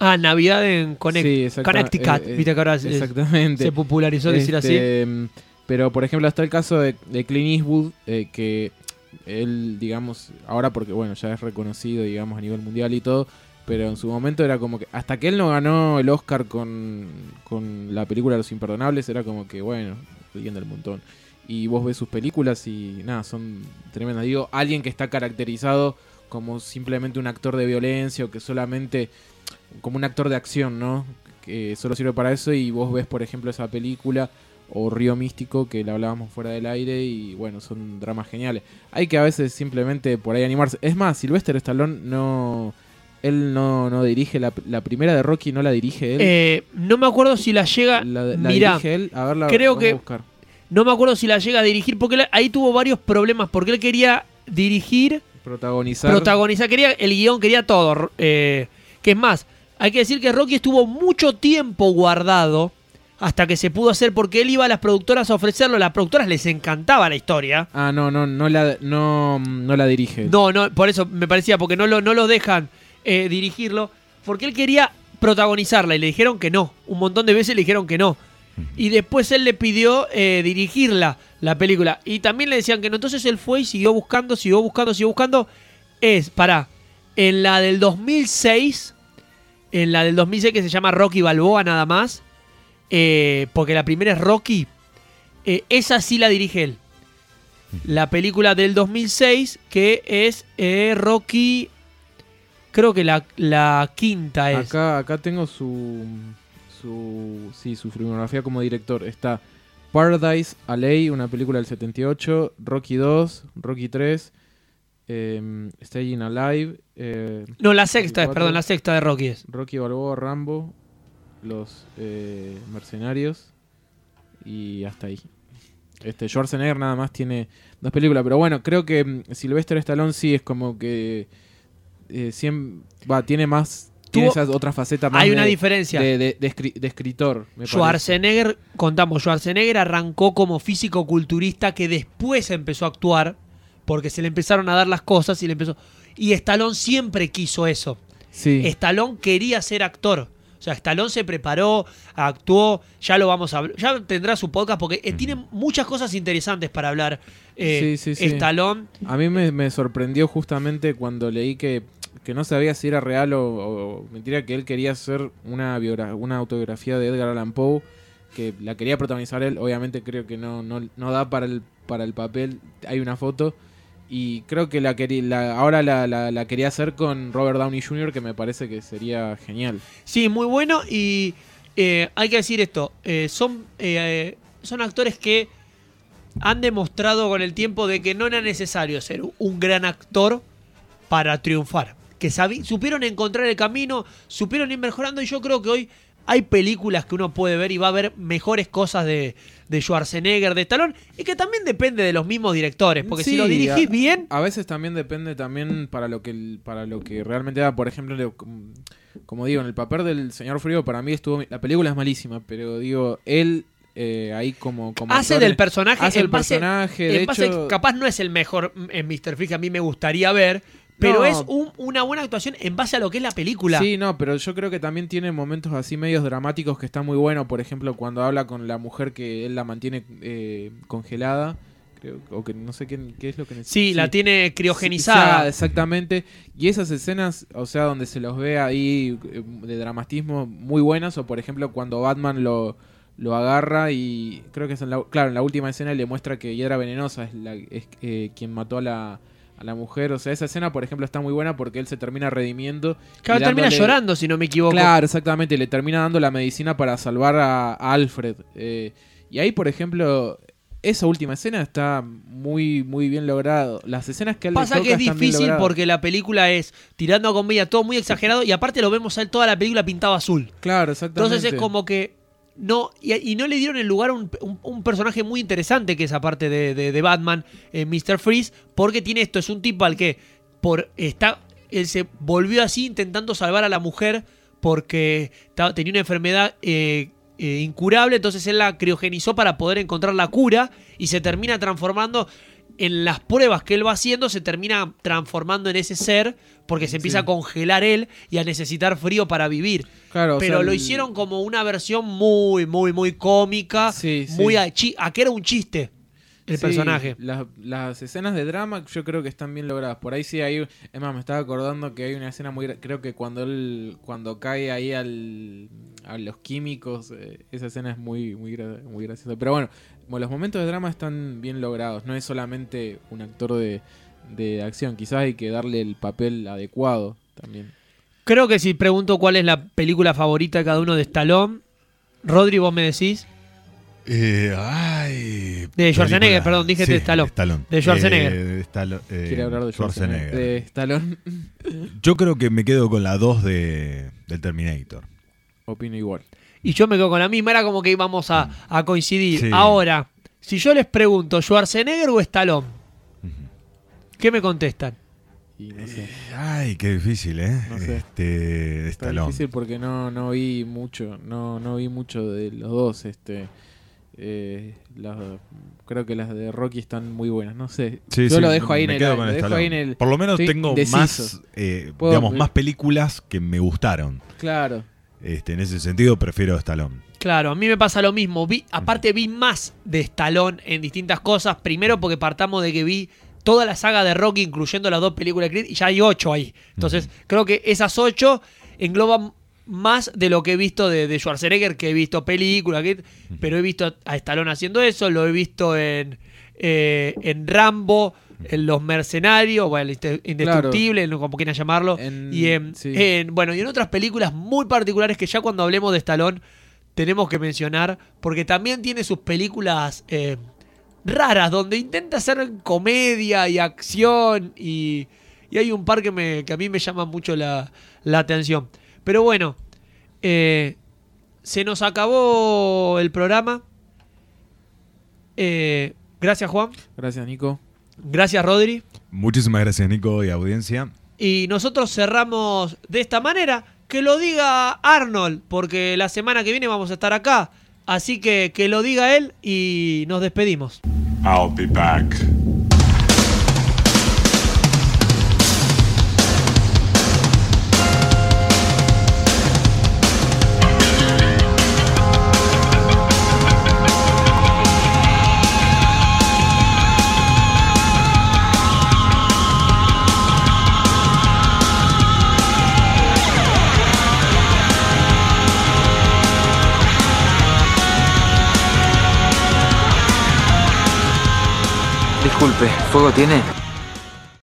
Ah, Navidad en Connect- Sí, Connecticut. eh, eh, Viste que ahora se, Exactamente. se popularizó decir así. Este, Pero, por ejemplo, está el caso de, de Clint Eastwood, eh, que él, digamos, ahora porque, bueno, ya es reconocido, digamos, a nivel mundial y todo, pero en su momento era como que, hasta que él no ganó el Oscar con, con la película Los Imperdonables, era como que, bueno, alguien del montón. Y vos ves sus películas y, nada, son tremendas. Digo, alguien que está caracterizado como simplemente un actor de violencia o que solamente, como un actor de acción, ¿no? Que solo sirve para eso y vos ves, por ejemplo, esa película o Río Místico, que la hablábamos fuera del aire, y bueno, son dramas geniales. Hay que a veces simplemente por ahí animarse. Es más, Sylvester Stallone no. Él no, no dirige la, la primera de Rocky, no la dirige él. Eh, no me acuerdo si la llega. la, la Mirá, dirige él. A ver, la creo vamos que- a buscar. No me acuerdo si la llega a dirigir, porque él- ahí tuvo varios problemas, porque él quería dirigir, Protagonizar. protagonizar, quería el guion, quería todo. eh, que es más, hay que decir que Rocky estuvo mucho tiempo guardado hasta que se pudo hacer, porque él iba a las productoras a ofrecerlo, a las productoras les encantaba la historia. ah, no, no, no la, no, no la dirige. No, no, por eso me parecía, porque no lo, no lo dejan eh, dirigirlo, porque él quería protagonizarla y le dijeron que no. Un montón de veces le dijeron que no. Y después él le pidió eh, dirigirla, la película. Y también le decían que no. Entonces él fue y siguió buscando, siguió buscando, siguió buscando. Es, pará, en la del 2006, en la del 2006 que se llama Rocky Balboa nada más, eh, porque la primera es Rocky, eh, esa sí la dirige él. La película del 2006 que es eh, Rocky, creo que la, la quinta es. Acá, acá tengo su, su, sí, su filmografía como director. Está Paradise Alley, una película del 78, Rocky 2, Rocky 3, eh, Staying Alive, eh, No, la sexta es, perdón, la sexta de Rocky es. Rocky Balboa, Rambo, Los eh, Mercenarios y hasta ahí. Este Schwarzenegger nada más tiene dos películas, pero bueno, creo que mm, Sylvester Stallone sí es como que eh, siem- va, tiene más tiene esas otras facetas más Hay una de- diferencia. de, de- de escri- de escritor, me parece. Schwarzenegger, contamos, Schwarzenegger arrancó como físico-culturista que después empezó a actuar porque se le empezaron a dar las cosas y le empezó... Y Stallone siempre quiso eso. Sí. Stallone quería ser actor. O sea, Stallone se preparó, actuó, ya lo vamos a hablar, ya tendrá su podcast porque eh, tiene muchas cosas interesantes para hablar. eh, Sí, sí, sí. Stallone, A mí me, me sorprendió justamente cuando leí que, que no sabía si era real o, o mentira que él quería hacer una, una autobiografía de Edgar Allan Poe, que la quería protagonizar él, obviamente creo que no, no, no da para el, para el papel, hay una foto, y creo que la, la ahora la, quería hacer con Robert Downey Jr., que me parece que sería genial. Sí, muy bueno y eh, hay que decir esto, eh, son, eh, son actores que han demostrado con el tiempo de que no era necesario ser un gran actor para triunfar. Que supieron encontrar el camino, supieron ir mejorando y yo creo que hoy hay películas que uno puede ver y va a ver mejores cosas de, de Schwarzenegger, de Stallone y que también depende de los mismos directores, porque si lo dirigís a- bien, A veces también depende también para lo que para lo que realmente da. Por ejemplo, le- como- digo, en el papel del señor Frío para mí estuvo la película es malísima, pero digo él eh, ahí como, como hace actor, del personaje hace el base- personaje. De hecho, capaz no es el mejor mm, en Mr. Que a mí me gustaría ver, pero No. es un- una buena actuación en base a lo que es la película. Sí, no, pero yo creo que también tiene momentos así medios dramáticos que está muy bueno. Por ejemplo, cuando habla con la mujer que él la mantiene eh, congelada. Creo, o que no sé qué, qué es lo que necesita. Sí, la tiene Sí, criogenizada. exactamente. Y esas escenas, o sea, donde se los ve ahí eh, de dramatismo muy buenas, o por ejemplo cuando Batman lo, lo agarra y creo que es en la, claro, en la última escena le muestra que Hiedra Venenosa es, la, es eh, quien mató a la, a la mujer. O sea, esa escena, por ejemplo, está muy buena porque él se termina redimiendo. Claro, termina dándole- llorando, si no me equivoco. Claro, exactamente. Le termina dando la medicina para salvar a, a Alfred. Eh, y ahí, por ejemplo, esa última escena está muy, muy bien logrado. Las escenas que él le Pasa toca que es difícil porque la película es tirando a comedia, todo muy exagerado, y aparte lo vemos a él toda la película pintado azul. Claro, exactamente. Entonces es como que no y, no le dieron el lugar a un, un- personaje muy interesante que es aparte de, de- Batman, eh, Mr. Freeze, porque tiene esto, es un tipo al que por está él se volvió así intentando salvar a la mujer porque tenía una enfermedad eh, eh, incurable, entonces él la criogenizó para poder encontrar la cura y se termina transformando en las pruebas que él va haciendo, se termina transformando en ese ser porque se empieza Sí. a congelar él y a necesitar frío para vivir. Claro, o Pero sea, lo el- hicieron como una versión muy, muy, muy cómica. Sí, sí. muy a, chi- a que era un chiste el Sí, personaje. Las, las escenas de drama yo creo que están bien logradas. Por ahí sí hay... Es más, me estaba acordando que hay una escena muy... Creo que cuando él... Cuando cae ahí al, a los químicos, eh, esa escena es muy, muy, muy graciosa. Pero bueno, como los momentos de drama están bien logrados. No es solamente un actor de, de acción. Quizás hay que darle el papel adecuado también. Creo que si pregunto cuál es la película favorita de cada uno de Stallone, Rodri, vos me decís. Eh, ay, De Schwarzenegger, película- perdón, dije de Stallone. De Schwarzenegger. Eh, de Stalo- eh, Quiere hablar de Schwarzenegger. De Stallone. Yo creo que me quedo con la 2 de, del Terminator. Opino igual. Y yo me quedo con la misma, era como que íbamos a, a coincidir. Sí. Ahora, Si yo les pregunto, ¿Schwarzenegger o Stallone? ¿Qué me contestan? Y no sé. Ay, qué difícil, ¿eh? No sé. Este, Está Stallone. difícil porque no, no vi mucho, no, no vi mucho de los dos, este eh, las- creo que las de Rocky están muy buenas, no sé. Sí, Yo sí, lo dejo ahí en me el, quedo lo con dejo ahí en el Por lo menos tengo indeciso. más, eh, digamos, más películas que me gustaron. Claro. Este, en ese sentido prefiero Stallone. Claro, a mí me pasa lo mismo. Vi, aparte vi más de Stallone en distintas cosas. Primero porque partamos de que vi toda la saga de Rocky, incluyendo las dos películas de Creed, y ya hay ocho ahí. Entonces, creo que esas ocho engloban más de lo que he visto de, de Schwarzenegger, que he visto películas, pero he visto a Stallone haciendo eso, lo he visto en, eh, en Rambo, Los Mercenarios, bueno, Indestructible, en- como quieran llamarlo, En- y en, sí. en- bueno, y en otras películas muy particulares que ya cuando hablemos de Stallone tenemos que mencionar, porque también tiene sus películas eh, raras, donde intenta hacer comedia y acción, y, y hay un par que, me, que a mí me llama mucho la, la atención. Pero bueno, eh, se nos acabó el programa. Eh, gracias Juan, Gracias, Nico. Gracias Rodri. Muchísimas gracias, Nico, y audiencia. Y nosotros cerramos de esta manera. Que lo diga Arnold, porque la semana que viene vamos a estar acá. Así que que lo diga él y nos despedimos. I'll be back. Disculpe, ¿fuego tiene?